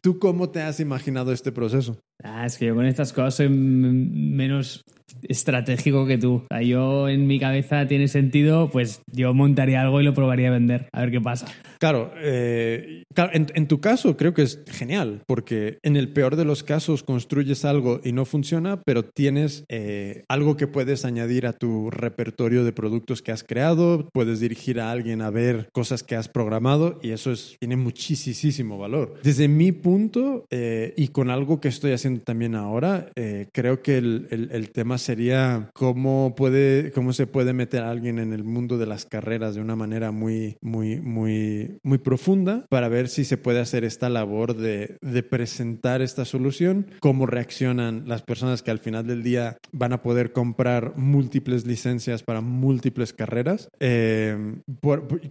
¿tú cómo te has imaginado este proceso? Ah, es que yo con estas cosas soy menos estratégico que tú. O yo en mi cabeza tiene sentido, pues yo montaría algo y lo probaría a vender, a ver qué pasa. Claro, eh, en, tu caso creo que es genial, porque en el peor de los casos construyes algo y no funciona, pero tienes eh, algo que puedes añadir a tu repertorio de productos que has creado, puedes dirigir a alguien a ver cosas que has programado y eso es, tiene muchísimo valor. Desde mi punto eh, y con algo que estoy haciendo también ahora, creo que el, el, el tema sería cómo, puede, cómo se puede meter a alguien en el mundo de las carreras de una manera muy, muy, muy, muy profunda para ver si se puede hacer esta labor de, de presentar esta solución, cómo reaccionan las personas que al final del día van a poder comprar múltiples licencias para múltiples carreras. Eh,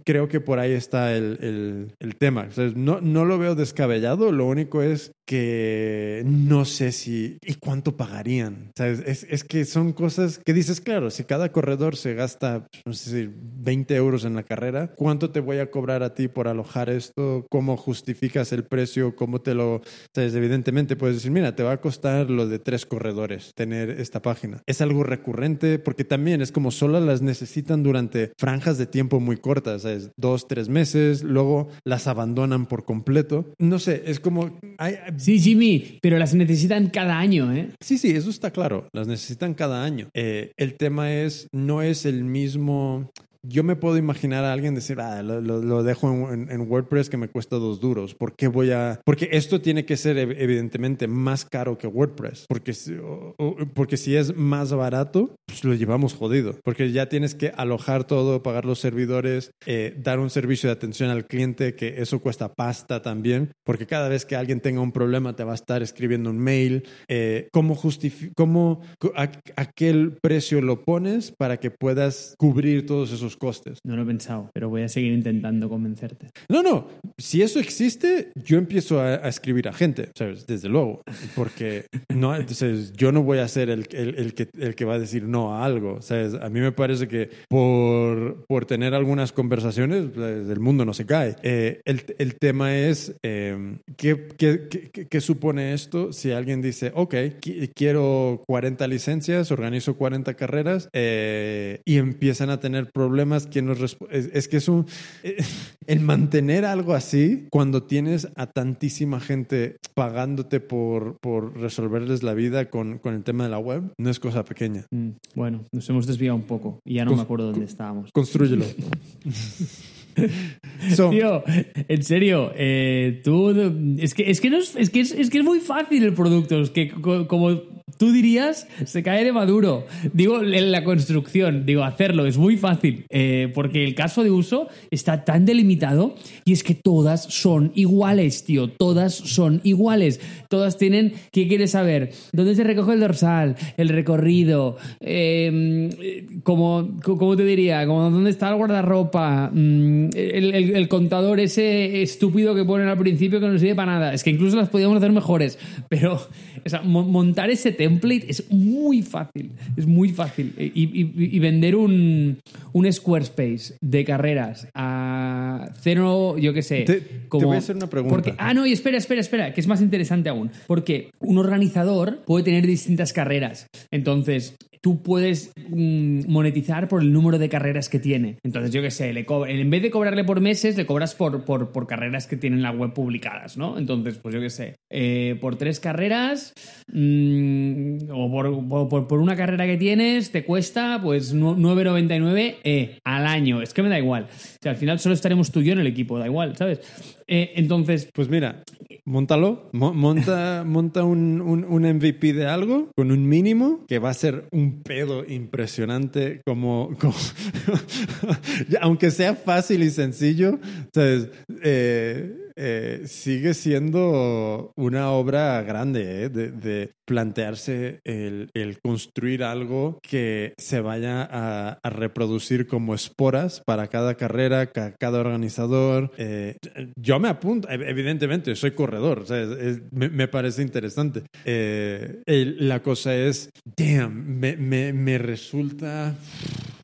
creo que por ahí está el, el, tema. no, no lo veo descabellado, lo único es que no sé si y cuánto pagarían. ¿Sabes? Es, es que son cosas que dices, claro, si cada corredor se gasta, no sé 20 euros en la carrera, ¿cuánto te voy a cobrar a ti por alojar esto? ¿Cómo justificas el precio? ¿Cómo te lo...? ¿Sabes? Evidentemente puedes decir, mira, te va a costar lo de tres corredores tener esta página. Es algo recurrente porque también es como solo las necesitan durante franjas de tiempo muy cortas, ¿sabes? Dos, tres meses, luego las abandonan por completo. No sé, es como... Hay... Sí, Jimmy, pero las necesitan cada año, ¿eh? Sí, sí, eso está claro. Las necesitan cada año. Eh, el tema es, no es el mismo yo me puedo imaginar a alguien decir, ah, lo, dejo en, WordPress que me cuesta dos duros. ¿Por qué voy a...? Porque esto tiene que ser evidentemente más caro que WordPress. Porque, porque si es más barato, pues lo llevamos jodido. Porque ya tienes que alojar todo, pagar los servidores, eh, dar un servicio de atención al cliente, que eso cuesta pasta también. Porque cada vez que alguien tenga un problema te va a estar escribiendo un mail. Eh, ¿Cómo cómo, a, a qué precio lo pones para que puedas cubrir todos esos costes. No lo he pensado, pero voy a seguir intentando convencerte. No, no, si eso existe, yo empiezo a, escribir a gente, ¿sabes? Desde luego, porque no, entonces yo no voy a ser el, el, que, el que va a decir no a algo, ¿sabes? A mí me parece que por, por tener algunas conversaciones, pues, el mundo no se cae. Eh, el, el, tema es, eh, ¿qué, qué, qué, qué, supone esto si alguien dice, ok, quiero 40 licencias, organizo 40 carreras eh, y empiezan a tener problemas? Que nos es, es, que es un el mantener algo así cuando tienes a tantísima gente pagándote por, por resolverles la vida con, con el tema de la web no es cosa pequeña. Mm, bueno, nos hemos desviado un poco y ya no me acuerdo dónde estábamos. Construyelo. Tío, en serio, eh, tú es que es que no es, es que es, es, que es muy fácil el producto, es que como tú dirías, se cae de maduro. Digo, en la construcción, digo, hacerlo es muy fácil, eh, porque el caso de uso está tan delimitado y es que todas son iguales, tío, todas son iguales. Todas tienen, ¿qué quieres saber? ¿Dónde se recoge el dorsal? El recorrido, em, como, ¿cómo te diría? Como, ¿Dónde está el guardarropa? Mm, el, contador ese estúpido que ponen al principio que no sirve para nada. Es que incluso las podíamos hacer mejores, pero montar ese template es muy fácil, es muy fácil. Y, vender un, un, Squarespace de carreras a cero, yo qué sé. Te, como, voy a hacer una pregunta. Porque, ah, no, y espera, espera, espera, que es más interesante aún. Porque un organizador puede tener distintas carreras. Entonces, tú puedes mm, monetizar por el número de carreras que tiene. Entonces, yo qué sé, le en vez de cobrarle por meses, le cobras por, por, carreras que tienen la web publicadas, ¿no? Entonces, pues yo qué sé, eh, por tres carreras mm, o por, una carrera que tienes, te cuesta pues 9,99 eh, al año. Es que me da igual. O sea, al final solo estaremos tú y yo en el equipo, da igual, ¿sabes? Eh, entonces. Pues mira, montalo, monta, monta un, un, MVP de algo con un mínimo que va a ser un pedo impresionante, como. aunque sea fácil y sencillo, ¿sabes? Eh, eh, sigue siendo una obra grande ¿eh? de, de, plantearse el, el, construir algo que se vaya a, a, reproducir como esporas para cada carrera, cada organizador. Eh, yo me apunto, evidentemente, soy corredor, o sea, es, es, me, me, parece interesante. Eh, el, la cosa es, damn, me, me, me resulta...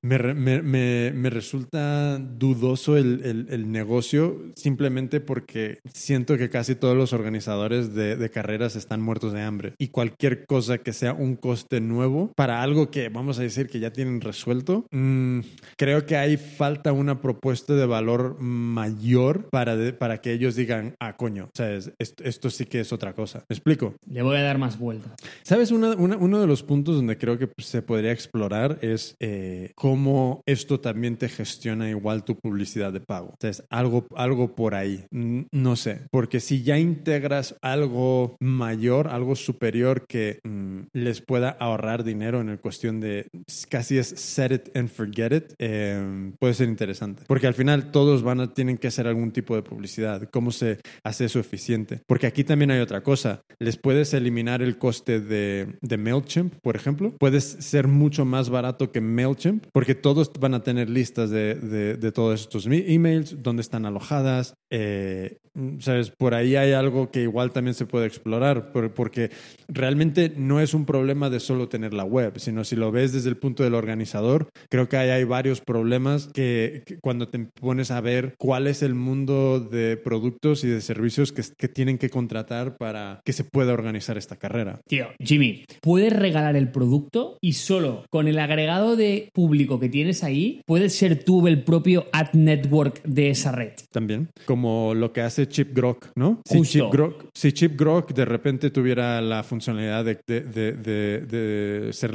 Me, me, me, me, resulta dudoso el, el, el, negocio simplemente porque siento que casi todos los organizadores de, de, carreras están muertos de hambre y cualquier cosa que sea un coste nuevo para algo que vamos a decir que ya tienen resuelto, mmm, creo que ahí falta una propuesta de valor mayor para, de, para que ellos digan, ah, coño, o sea, es, esto, esto, sí que es otra cosa. ¿Me explico? Le voy a dar más vuelta. ¿Sabes? Una, una, uno de los puntos donde creo que se podría explorar es eh, cómo esto también te gestiona igual tu publicidad de pago. Entonces, algo, algo por ahí. No sé, porque si ya integras algo mayor, algo superior que mmm, les pueda ahorrar dinero en el cuestión de casi es set it and forget it, eh, puede ser interesante. Porque al final todos van a, tienen que hacer algún tipo de publicidad. ¿Cómo se hace eso eficiente? Porque aquí también hay otra cosa. Les puedes eliminar el coste de, de MailChimp, por ejemplo. Puedes ser mucho más barato que MailChimp porque todos van a tener listas de, de, de todos estos emails, dónde están alojadas. Eh, ¿Sabes? Por ahí hay algo que igual también se puede explorar, porque realmente no es un problema de solo tener la web, sino si lo ves desde el punto del organizador, creo que ahí hay varios problemas que, que cuando te pones a ver cuál es el mundo de productos y de servicios que, que tienen que contratar para que se pueda organizar esta carrera. Tío, Jimmy, puedes regalar el producto y solo con el agregado de público que tienes ahí, puedes ser tú el propio ad network de esa red. También, como lo que hace Chip Grok, ¿no? Justo. Si Chip Grok, si Chip Grok de repente tuviera la funcionalidad de, de, de, de, ser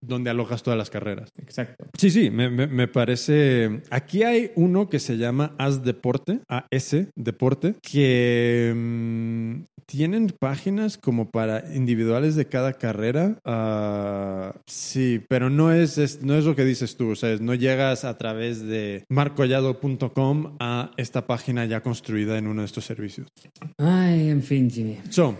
donde alojas todas las carreras. Exacto. Sí, sí, me, me, me parece... Aquí hay uno que se llama As Deporte, AS Deporte, que mmm, tienen páginas como para individuales de cada carrera. Uh, sí, pero no es, es, no es lo que dices tú. O sea, no llegas a través de marcollado.com a esta página ya construida en uno de estos servicios. Ay, en fin, Jimmy. So,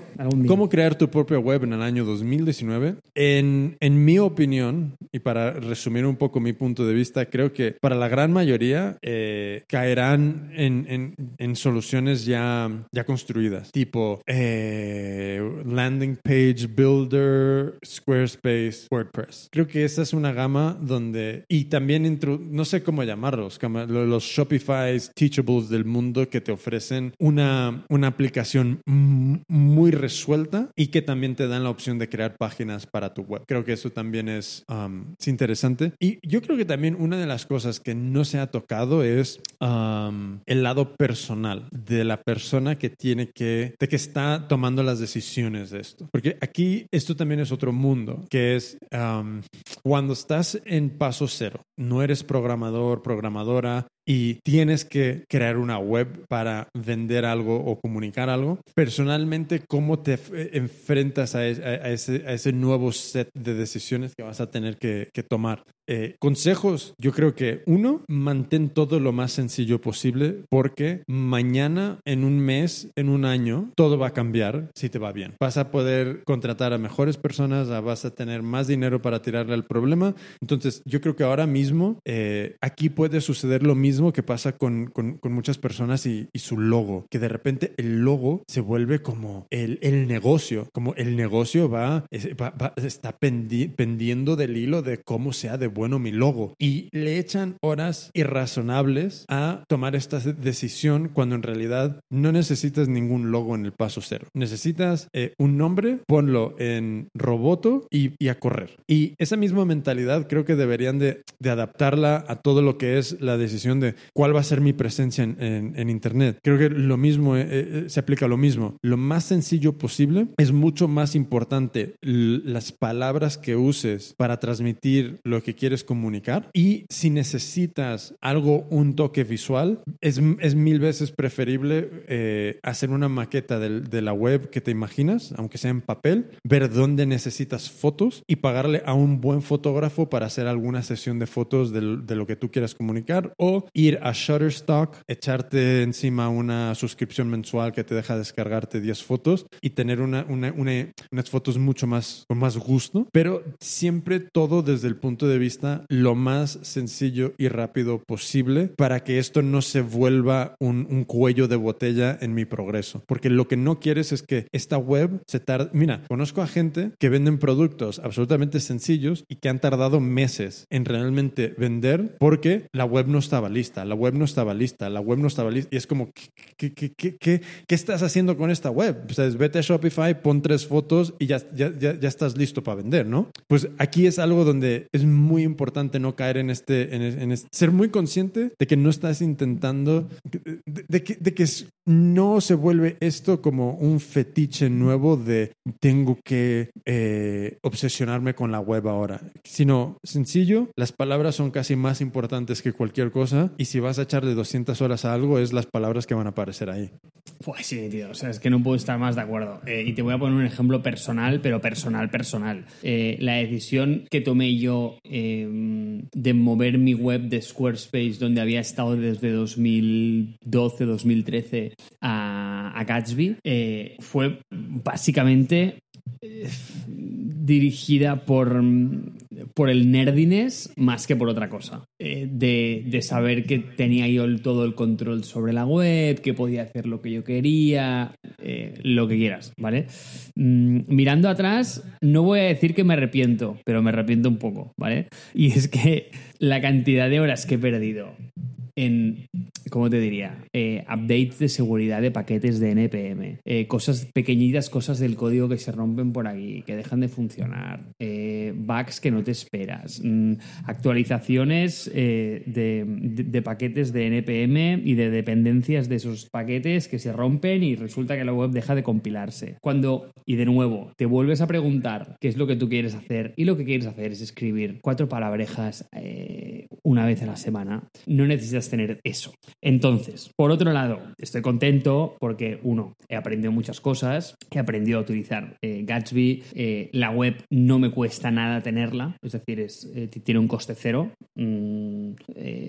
¿cómo crear tu propia web en el año 2019? En, en mi opinión, y para resumir un poco mi punto de vista, creo que para la gran mayoría eh, caerán en, en, en, soluciones ya, ya construidas, tipo eh, Landing Page Builder, Squarespace, WordPress. Creo que esa es una gama donde, y también, no sé cómo llamarlos, los Shopify Teachables del mundo que te ofrecen una, una aplicación muy resuelta y que también te dan la opción de crear páginas para tu web. Creo que eso también es, um, es interesante. Y yo creo que también una de las cosas que no se ha tocado es um, el lado personal de la persona que tiene que, de que está tomando las decisiones de esto. Porque aquí esto también es otro mundo, que es um, cuando estás en paso cero, no eres programador, programadora, y tienes que crear una web para vender algo o comunicar algo, personalmente, ¿cómo te enfrentas a, ese, nuevo set de decisiones que vas a tener que, que tomar? Eh, consejos, yo creo que uno, mantén todo lo más sencillo posible porque mañana, en un mes, en un año, todo va a cambiar si te va bien. Vas a poder contratar a mejores personas, vas a tener más dinero para tirarle al problema. Entonces, yo creo que ahora mismo eh, aquí puede suceder lo mismo que pasa con, con, con muchas personas y, y, su logo, que de repente el logo se vuelve como el, el negocio, como el negocio va, va, va está pendi pendiendo del hilo de cómo sea de bueno mi logo. Y le echan horas irrazonables a tomar esta decisión cuando en realidad no necesitas ningún logo en el paso cero. Necesitas eh, un nombre, ponlo en roboto y, y, a correr. Y esa misma mentalidad creo que deberían de, de, adaptarla a todo lo que es la decisión de cuál va a ser mi presencia en, Internet. Creo que lo mismo eh, eh, se aplica a lo mismo. Lo más sencillo posible es mucho más importante las palabras que uses para transmitir lo que quieres comunicar y si necesitas algo, un toque visual, es, es mil veces preferible eh, hacer una maqueta de, de, la web que te imaginas, aunque sea en papel, ver dónde necesitas fotos y pagarle a un buen fotógrafo para hacer alguna sesión de fotos de, de lo que tú quieras comunicar o ir a Shutterstock, echarte encima una suscripción mensual que te deja descargarte 10 fotos y tener una, una, una, unas fotos mucho más con más gusto, pero siempre todo desde el punto de vista lo más sencillo y rápido posible para que esto no se vuelva un, un cuello de botella en mi progreso. Porque lo que no quieres es que esta web se tarde. Mira, conozco a gente que venden productos absolutamente sencillos y que han tardado meses en realmente vender porque la web no estaba lista, la web no estaba lista, la web no estaba lista. Y es como, ¿qué, qué, qué, qué, estás haciendo con esta web? O sea, vete a Shopify, pon tres fotos y ya, ya, ya, ya estás listo para vender, ¿no? Pues aquí es algo donde es muy importante no caer en este, en, en ser muy consciente de que no estás intentando, de, de de que no se vuelve esto como un fetiche nuevo de tengo que eh, obsesionarme con la web ahora, sino sencillo, las palabras son casi más importantes que cualquier cosa y si vas a echarle 200 horas a algo es las palabras que van a aparecer ahí. Pues sí, tío, o sea, es que no puedo estar más de acuerdo. Eh, y te voy a poner un ejemplo personal, pero personal, personal. Eh, la decisión que tomé yo eh, de mover mi web de Squarespace, donde había estado desde 2012, 2013 a, a eh, fue básicamente eh, dirigida por, por el nerdiness más que por otra cosa. Eh, de, de, saber que tenía yo todo el control sobre la web, que podía hacer lo que yo quería, lo que quieras, ¿vale? Mm, mirando atrás, no voy a decir que me arrepiento, pero me arrepiento un poco, ¿vale? Y es que la cantidad de horas que he perdido en, ¿cómo te diría? Eh, updates de seguridad de paquetes de NPM, eh, cosas pequeñitas, cosas del código que se rompen por aquí, que dejan de funcionar, eh, bugs que no te esperas, mm, actualizaciones de, de, de, paquetes de NPM y de dependencias de esos paquetes que se rompen y resulta que la web deja de compilarse. Cuando, y de nuevo, te vuelves a preguntar qué es lo que tú quieres hacer y lo que quieres hacer es escribir cuatro palabrejas una vez a la semana, no necesitas tener eso. Entonces, por otro lado, estoy contento porque, uno, he aprendido muchas cosas, he aprendido a utilizar eh, Gatsby, eh, la web no me cuesta nada tenerla, es decir, es, eh, tiene un coste cero, mm,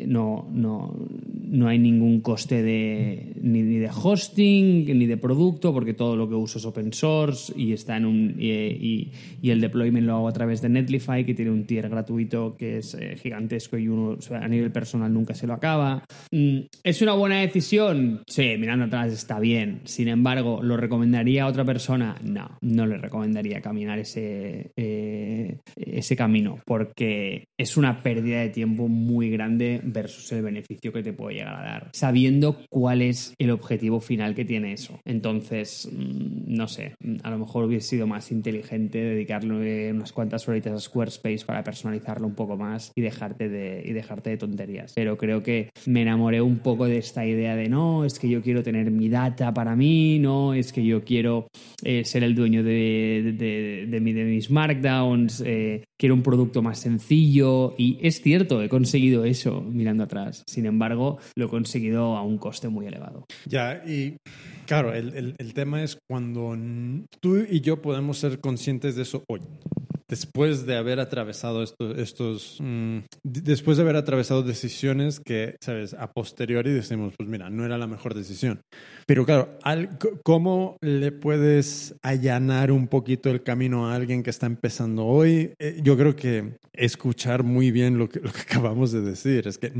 no, no, no hay ningún coste de, ni, de hosting ni de producto porque todo lo que uso es open source y está en un y, y el deployment lo hago a través de Netlify que tiene un tier gratuito que es gigantesco y uno a nivel personal nunca se lo acaba. Mm, ¿Es una buena decisión? Sí, mirando atrás está bien. Sin embargo, ¿lo recomendaría a otra persona? No, no le recomendaría caminar ese, eh, ese camino porque es una pérdida de tiempo muy grande versus el beneficio que te puede llegar a dar, sabiendo cuál es el objetivo final que tiene eso. Entonces, mm, no sé, a lo mejor hubiese sido más inteligente dedicarle unas cuantas horitas a Squarespace para personalizarlo un poco más y dejarte de, dejarte de tonterías. Pero creo que me enamoré un poco de esta idea de no, es que yo quiero tener mi data para mí, no, es que yo quiero eh, ser el dueño de, de, mis markdowns, eh, quiero un producto más sencillo y es cierto, he conseguido eso mirando atrás. Sin embargo, lo he conseguido a un coste muy elevado. Ya, y claro, el, el, el tema es cuando tú y yo podemos ser conscientes de eso hoy después de haber atravesado esto, estos, mmm, después de haber atravesado decisiones que, sabes, a posteriori decimos, pues mira, no era la mejor decisión. Pero claro, al, ¿cómo le puedes allanar un poquito el camino a alguien que está empezando hoy? Eh, yo creo que escuchar muy bien lo que, lo que acabamos de decir. Es que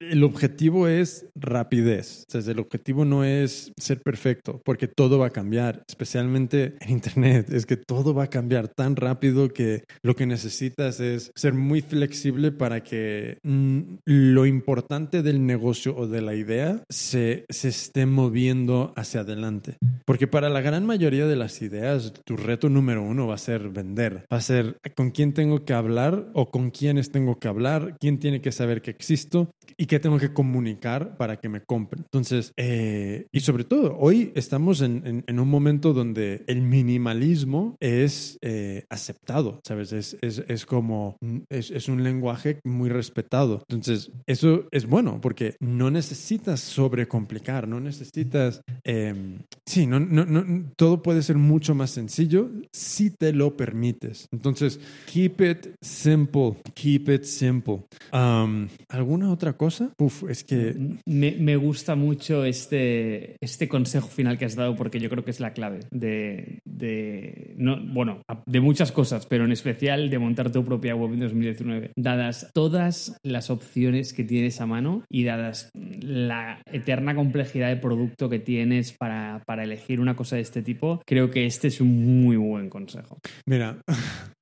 el objetivo es rapidez. O sea, el objetivo no es ser perfecto, porque todo va a cambiar, especialmente en Internet. Es que todo va a cambiar tan rápido que lo que necesitas es ser muy flexible para que mm, lo importante del negocio o de la idea se, se esté moviendo hacia adelante. Porque para la gran mayoría de las ideas, tu reto número uno va a ser vender. Va a ser con quién tengo que hablar o con quiénes tengo que hablar, quién tiene que saber que existo y qué tengo que comunicar para que me compren. Entonces, eh, y sobre todo, hoy estamos en, en, en, un momento donde el minimalismo es eh, aceptado, ¿sabes? Es, es, es como, es, es, un lenguaje muy respetado. Entonces, eso es bueno porque no necesitas sobrecomplicar, no necesitas, eh, sí, no, no, no, todo puede ser mucho más sencillo si te lo permites. Entonces, keep it simple, keep it simple. Um, ¿Alguna otra cosa? Cosa, uf, es que... Me, me, gusta mucho este, este consejo final que has dado porque yo creo que es la clave de, de no, bueno, de muchas cosas, pero en especial de montar tu propia web en 2019. Dadas todas las opciones que tienes a mano y dadas la eterna complejidad de producto que tienes para, para elegir una cosa de este tipo, creo que este es un muy buen consejo. Mira,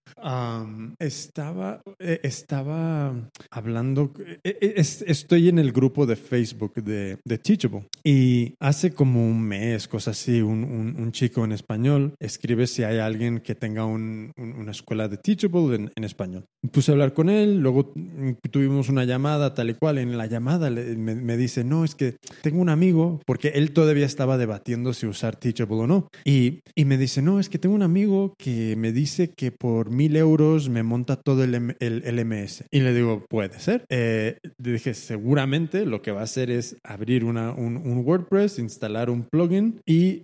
estaba, eh, estaba hablando, eh, eh, estoy en el grupo de Facebook de, Teachable y hace como un mes, cosa así, un, un, chico en español escribe si hay alguien que tenga una escuela de Teachable en, en, español. Puse a hablar con él, luego tuvimos una llamada tal y cual, en la llamada me, me dice, no, es que tengo un amigo, porque él todavía estaba debatiendo si usar Teachable o no, y, y me dice, no, es que tengo un amigo que me dice que por mil euros me monta todo el, el, MS. Y le digo, puede ser. Eh, dije, seguramente lo que va a hacer es abrir una, un, WordPress, instalar un plugin y,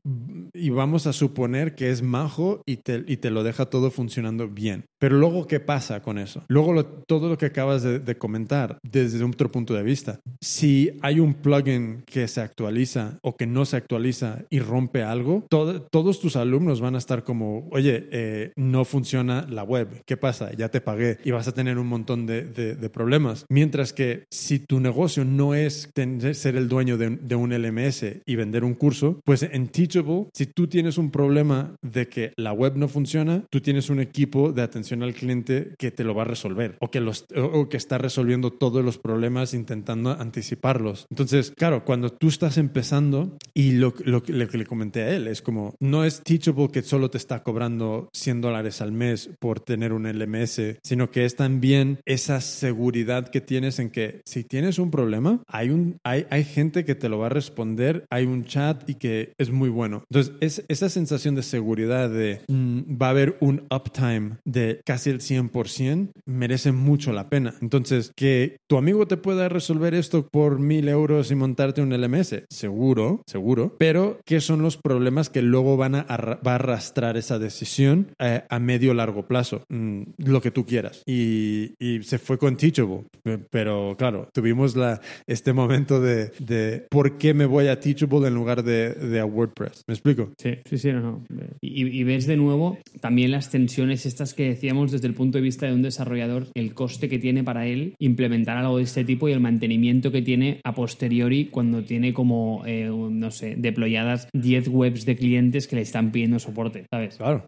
y, vamos a suponer que es majo y te, y te lo deja todo funcionando bien. Pero luego, ¿qué pasa con eso? Luego, todo lo que acabas de, comentar desde otro punto de vista. Si hay un plugin que se actualiza o que no se actualiza y rompe algo, todos tus alumnos van a estar como, oye, eh, no funciona la web ¿Qué pasa? Ya te pagué y vas a tener un montón de, problemas. Mientras que si tu negocio no es ser el dueño de, un LMS y vender un curso, pues en Teachable, tú tienes un problema de que la web no funciona, tú tienes un equipo de atención al cliente que te lo va a resolver o que, está resolviendo todos los problemas intentando anticiparlos. Entonces, claro, cuando tú estás empezando y lo, que le comenté a él es como, no es Teachable que solo te está cobrando 100 dólares al mes por tener un LMS, sino que es también esa seguridad que tienes en que si tienes un problema, hay, hay gente que te lo va a responder, hay un chat y que es muy bueno. Entonces, es, esa sensación de seguridad de mm, va a haber un uptime de casi el 100%, merece mucho la pena. Entonces, que tu amigo te pueda resolver esto por mil euros y montarte un LMS, seguro, seguro, pero ¿qué son los problemas que luego van a, arrastrar esa decisión eh, a medio largo plazo? Mm, lo que tú quieras. Y, se fue con Teachable. Pero claro, tuvimos la, este momento de, de por qué me voy a Teachable en lugar de, de a WordPress. ¿Me explico? Sí, sí, sí. No, Y, ves de nuevo también las tensiones estas que decíamos desde el punto de vista de un desarrollador, el coste que tiene para él implementar algo de este tipo y el mantenimiento que tiene a posteriori cuando tiene como, eh, no sé, deployadas 10 webs de clientes que le están pidiendo soporte, ¿sabes? Claro.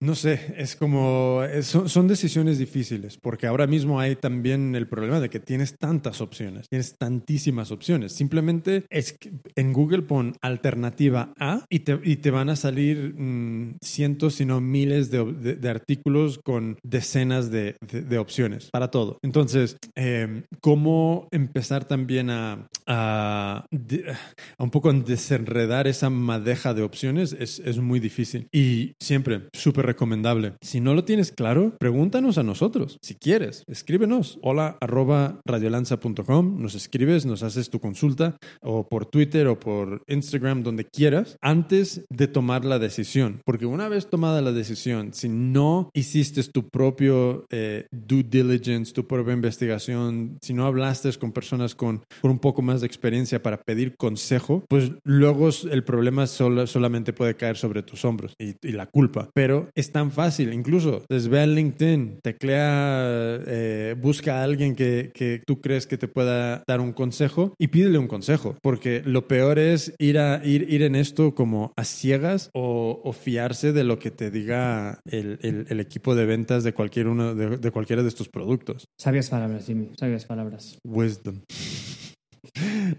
No sé, es como son, son, decisiones difíciles porque ahora mismo hay también el problema de que tienes tantas opciones, tienes tantísimas opciones. Simplemente es que en Google pon alternativa A y te, y te van a salir mm, cientos, si no miles de, de, artículos con decenas de, de, opciones para todo. Entonces, eh, ¿cómo empezar también a, a, a, un poco desenredar esa madeja de opciones? Es, es muy difícil y siempre súper recomendable. Si no lo tienes claro, pregúntanos a nosotros. Si quieres, escríbenos. Hola arroba radiolanza.com. Nos escribes, nos haces tu consulta o por Twitter o por Instagram, donde quieras, antes de tomar la decisión. Porque una vez tomada la decisión, si no hiciste tu propio eh, due diligence, tu propia investigación, si no hablaste con personas con, con un poco más de experiencia para pedir consejo, pues luego el problema solo, solamente puede caer sobre tus hombros y, y la culpa. Pero es tan fácil, incluso desde ve a LinkedIn, teclea, eh, busca a alguien que, que, tú crees que te pueda dar un consejo y pídele un consejo, porque lo peor es ir, a, ir, ir en esto como a ciegas o, o fiarse de lo que te diga el, el, el equipo de ventas de, cualquier uno, de, de cualquiera de estos productos. Sabias palabras, Jimmy, sabias palabras. Wisdom.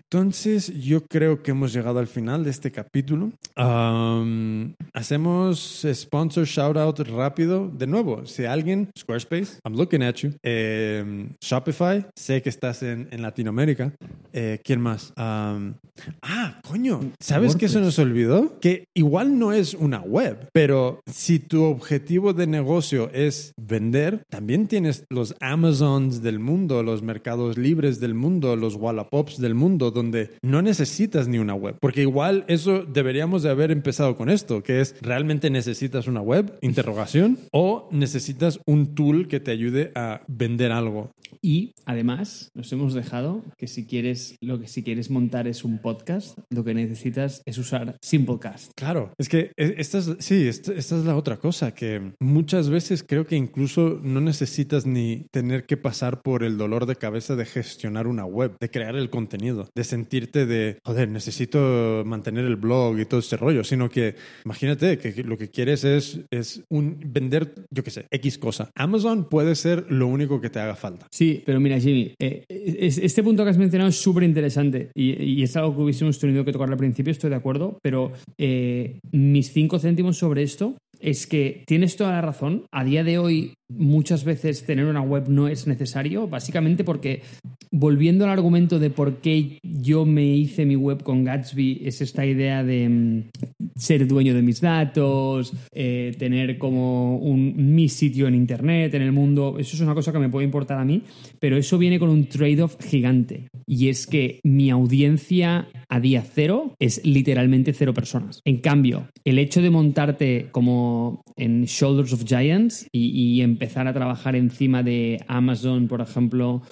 Entonces, yo creo que hemos llegado al final de este capítulo. hacemos sponsor shout out rápido. De nuevo, si alguien, Squarespace, I'm looking at you. Em, Shopify, sé que estás en, en Latinoamérica. Eh, ¿Quién más? Um, ah, coño. ¿Sabes qué se nos olvidó? Que igual no es una web, pero si tu objetivo de negocio es vender, también tienes los Amazons del mundo, los mercados libres del mundo, los Wallapops del mundo, donde no necesitas ni una web. Porque igual eso deberíamos de haber empezado con esto, que es, ¿realmente necesitas una web? Interrogación. O necesitas un tool que te ayude a vender algo. Y además nos hemos dejado que si quieres lo que si quieres montar es un podcast, lo que necesitas es usar Simplecast. Claro, es que e, esta es, sí, esta, esta es la otra cosa, que muchas veces creo que incluso no necesitas ni tener que pasar por el dolor de cabeza de gestionar una web, de crear el contenido, de sentirte de, joder, necesito mantener el blog y todo ese rollo, sino que imagínate que lo que quieres es, es vender, yo qué sé, X cosa. Amazon puede ser lo único que te haga falta. Sí, pero mira, Jimmy, eh, es- este punto que has mencionado es súper interesante y, y es algo que hubiésemos tenido que tocar al principio, estoy de acuerdo, pero eh, mis cinco céntimos sobre esto es que tienes toda la razón. A día de hoy, muchas veces tener una web no es necesario, básicamente porque, volviendo al argumento de por qué yo me hice mi web con Gatsby, es esta idea de mm, ser dueño de mis datos, eh, tener como un, mi sitio en Internet, en el mundo. Eso es una cosa que me puede importar a mí, pero eso viene con un trade-off gigante. Y es que mi audiencia a día cero es literalmente cero personas. En cambio, el hecho de montarte como en Shoulders of Giants y, y empezar a trabajar encima de Amazon, por ejemplo,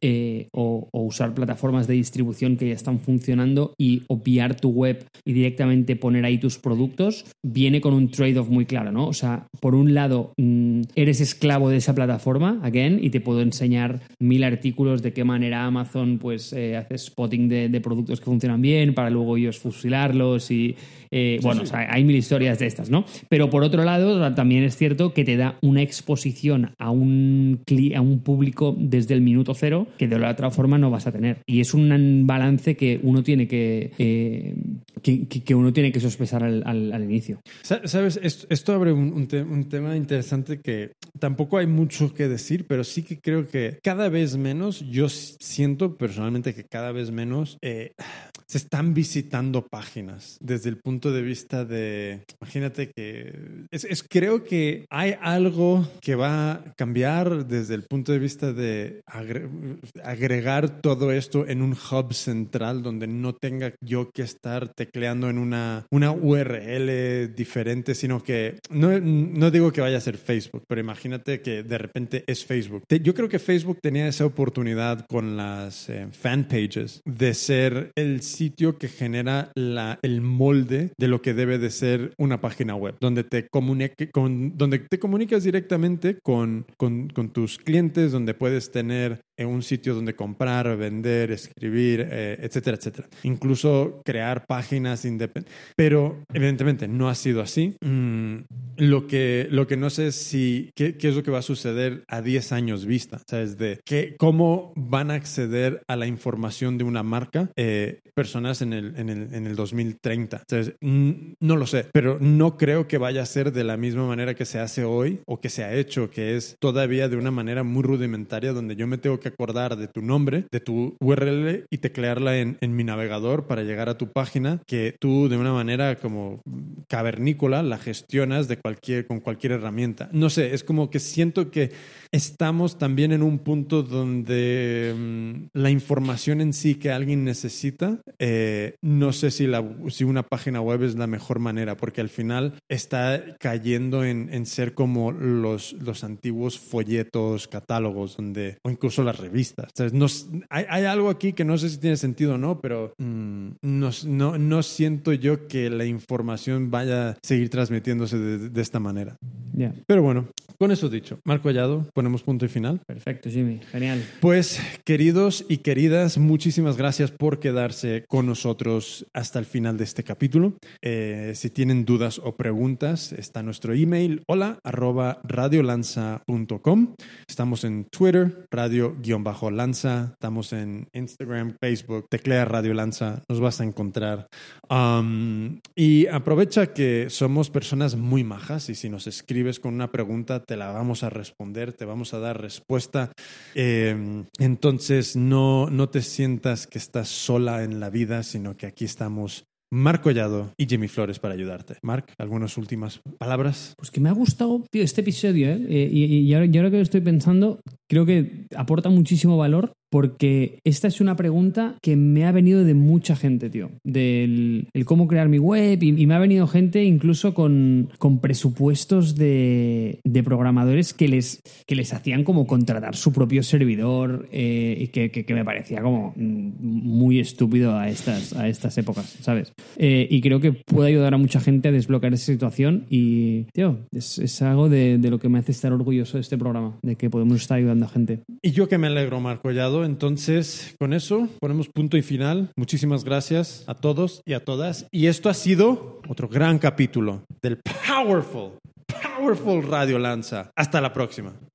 eh, o, usar plataformas de distribución que ya están funcionando y obviar tu web y directamente poner ahí tus productos, viene con un trade-off muy claro, ¿no? O sea, por un lado, mm, eres esclavo de esa plataforma, again, y te puedo enseñar mil artículos de qué manera Amazon pues eh, hace spotting de, de productos que funcionan bien para luego ellos fusilarlos y, eh, bueno, o sea, hay mil historias de estas, ¿no? Pero por otro lado, también es cierto que te da una exposición a un, a un público desde el minuto cero que de la otra forma no vas a tener. Y es un balance que uno tiene que, eh, que, uno tiene que sospechar al, al- al inicio. Sa- Sabes, esto, esto abre un, un te- un tema interesante que tampoco hay mucho que decir, pero sí que creo que cada vez menos, yo siento personalmente que cada vez menos eh, se están visitando páginas desde el punto de vista de, imagínate que, es, es- creo que hay algo que va a cambiar desde el punto de vista de agre- agregar todo esto en un hub central donde no tenga yo que estar tecleando en una, una URL diferente, sino que no, no digo que vaya a ser Facebook, pero imagínate que de repente es Facebook. Yo creo que Facebook tenía esa oportunidad con las eh, fan pages de ser el sitio que genera la, el molde de lo que debe de ser una página web, donde te, comunique, con, donde te comunicas directamente con, con, con tus clientes, donde puedes tener eh, un sitio donde comprar, vender, escribir, eh, etcétera, etcétera. Incluso crear páginas independientes. Pero evidentemente no ha sido así. Mm, lo, que, lo que no sé es si qué, qué es lo que va a suceder a 10 años vista. ¿Sabes? De qué, cómo van a acceder a la información de una marca eh, personas en el, en, el, en el 2030. ¿Sabes? Mm, No lo sé, pero no creo que vaya a ser de la misma manera que se hace hoy o que se ha hecho, que es todavía de una manera muy rudimentaria donde yo me tengo que acordar de tu nombre, de tu URL y teclearla en, en mi navegador para llegar a tu página, que tú de una manera como cavernícola la gestionas de cualquier, con cualquier herramienta. No sé, es como que siento que estamos también en un punto donde mm, la información en sí que alguien necesita, eh, no sé si, la, si una página web es la mejor manera, porque al final está cayendo en, en ser como los, los antiguos folletos, catálogos, donde, o incluso las revistas. ¿Sabes? No s- hay, hay algo aquí que no sé si tiene sentido o no, pero mm, no, no, no siento yo que la información vaya a seguir transmitiéndose de, de esta manera. Ya, Pero bueno, con eso dicho, Marco Hallado, ponemos punto y final. perfecto, Jimmy, genial. Pues, queridos y queridas, muchísimas gracias por quedarse con nosotros hasta el final de este capítulo. Eh, si tienen dudas o preguntas, está nuestro email hola arroba radiolanza.com. Estamos en Twitter, radio-lanza. Estamos en Instagram, Facebook, teclea Radio Lanza, nos vas a encontrar. Y aprovecha que somos personas muy majas y si nos escribes con una pregunta, te la vamos a responder, te vamos a dar respuesta. Eh, entonces, no, no te sientas que estás sola en la vida, sino que aquí estamos Marc Collado y Jimmy Flores para ayudarte. Marc, ¿algunas últimas palabras? Pues que me ha gustado, este episodio, ¿eh? Eh, y ahora que lo estoy pensando, creo que aporta muchísimo valor porque esta es una pregunta que me ha venido de mucha gente, tío. Del el cómo crear mi web y, me ha venido gente incluso con, con presupuestos de, programadores que les, que les hacían como contratar su propio servidor eh, y que, que, me parecía como muy estúpido a estas, a estas épocas, ¿sabes? Eh, y creo que puede ayudar a mucha gente a desbloquear esa situación y, tío, es, algo de, lo que me hace estar orgulloso de este programa, de que podemos estar ayudando a gente. Y yo que me alegro, Marco Entonces, con eso ponemos punto y final. Muchísimas gracias a todos y a todas. Y esto ha sido otro gran capítulo del Powerful, Powerful Radio Lanza. Hasta la próxima.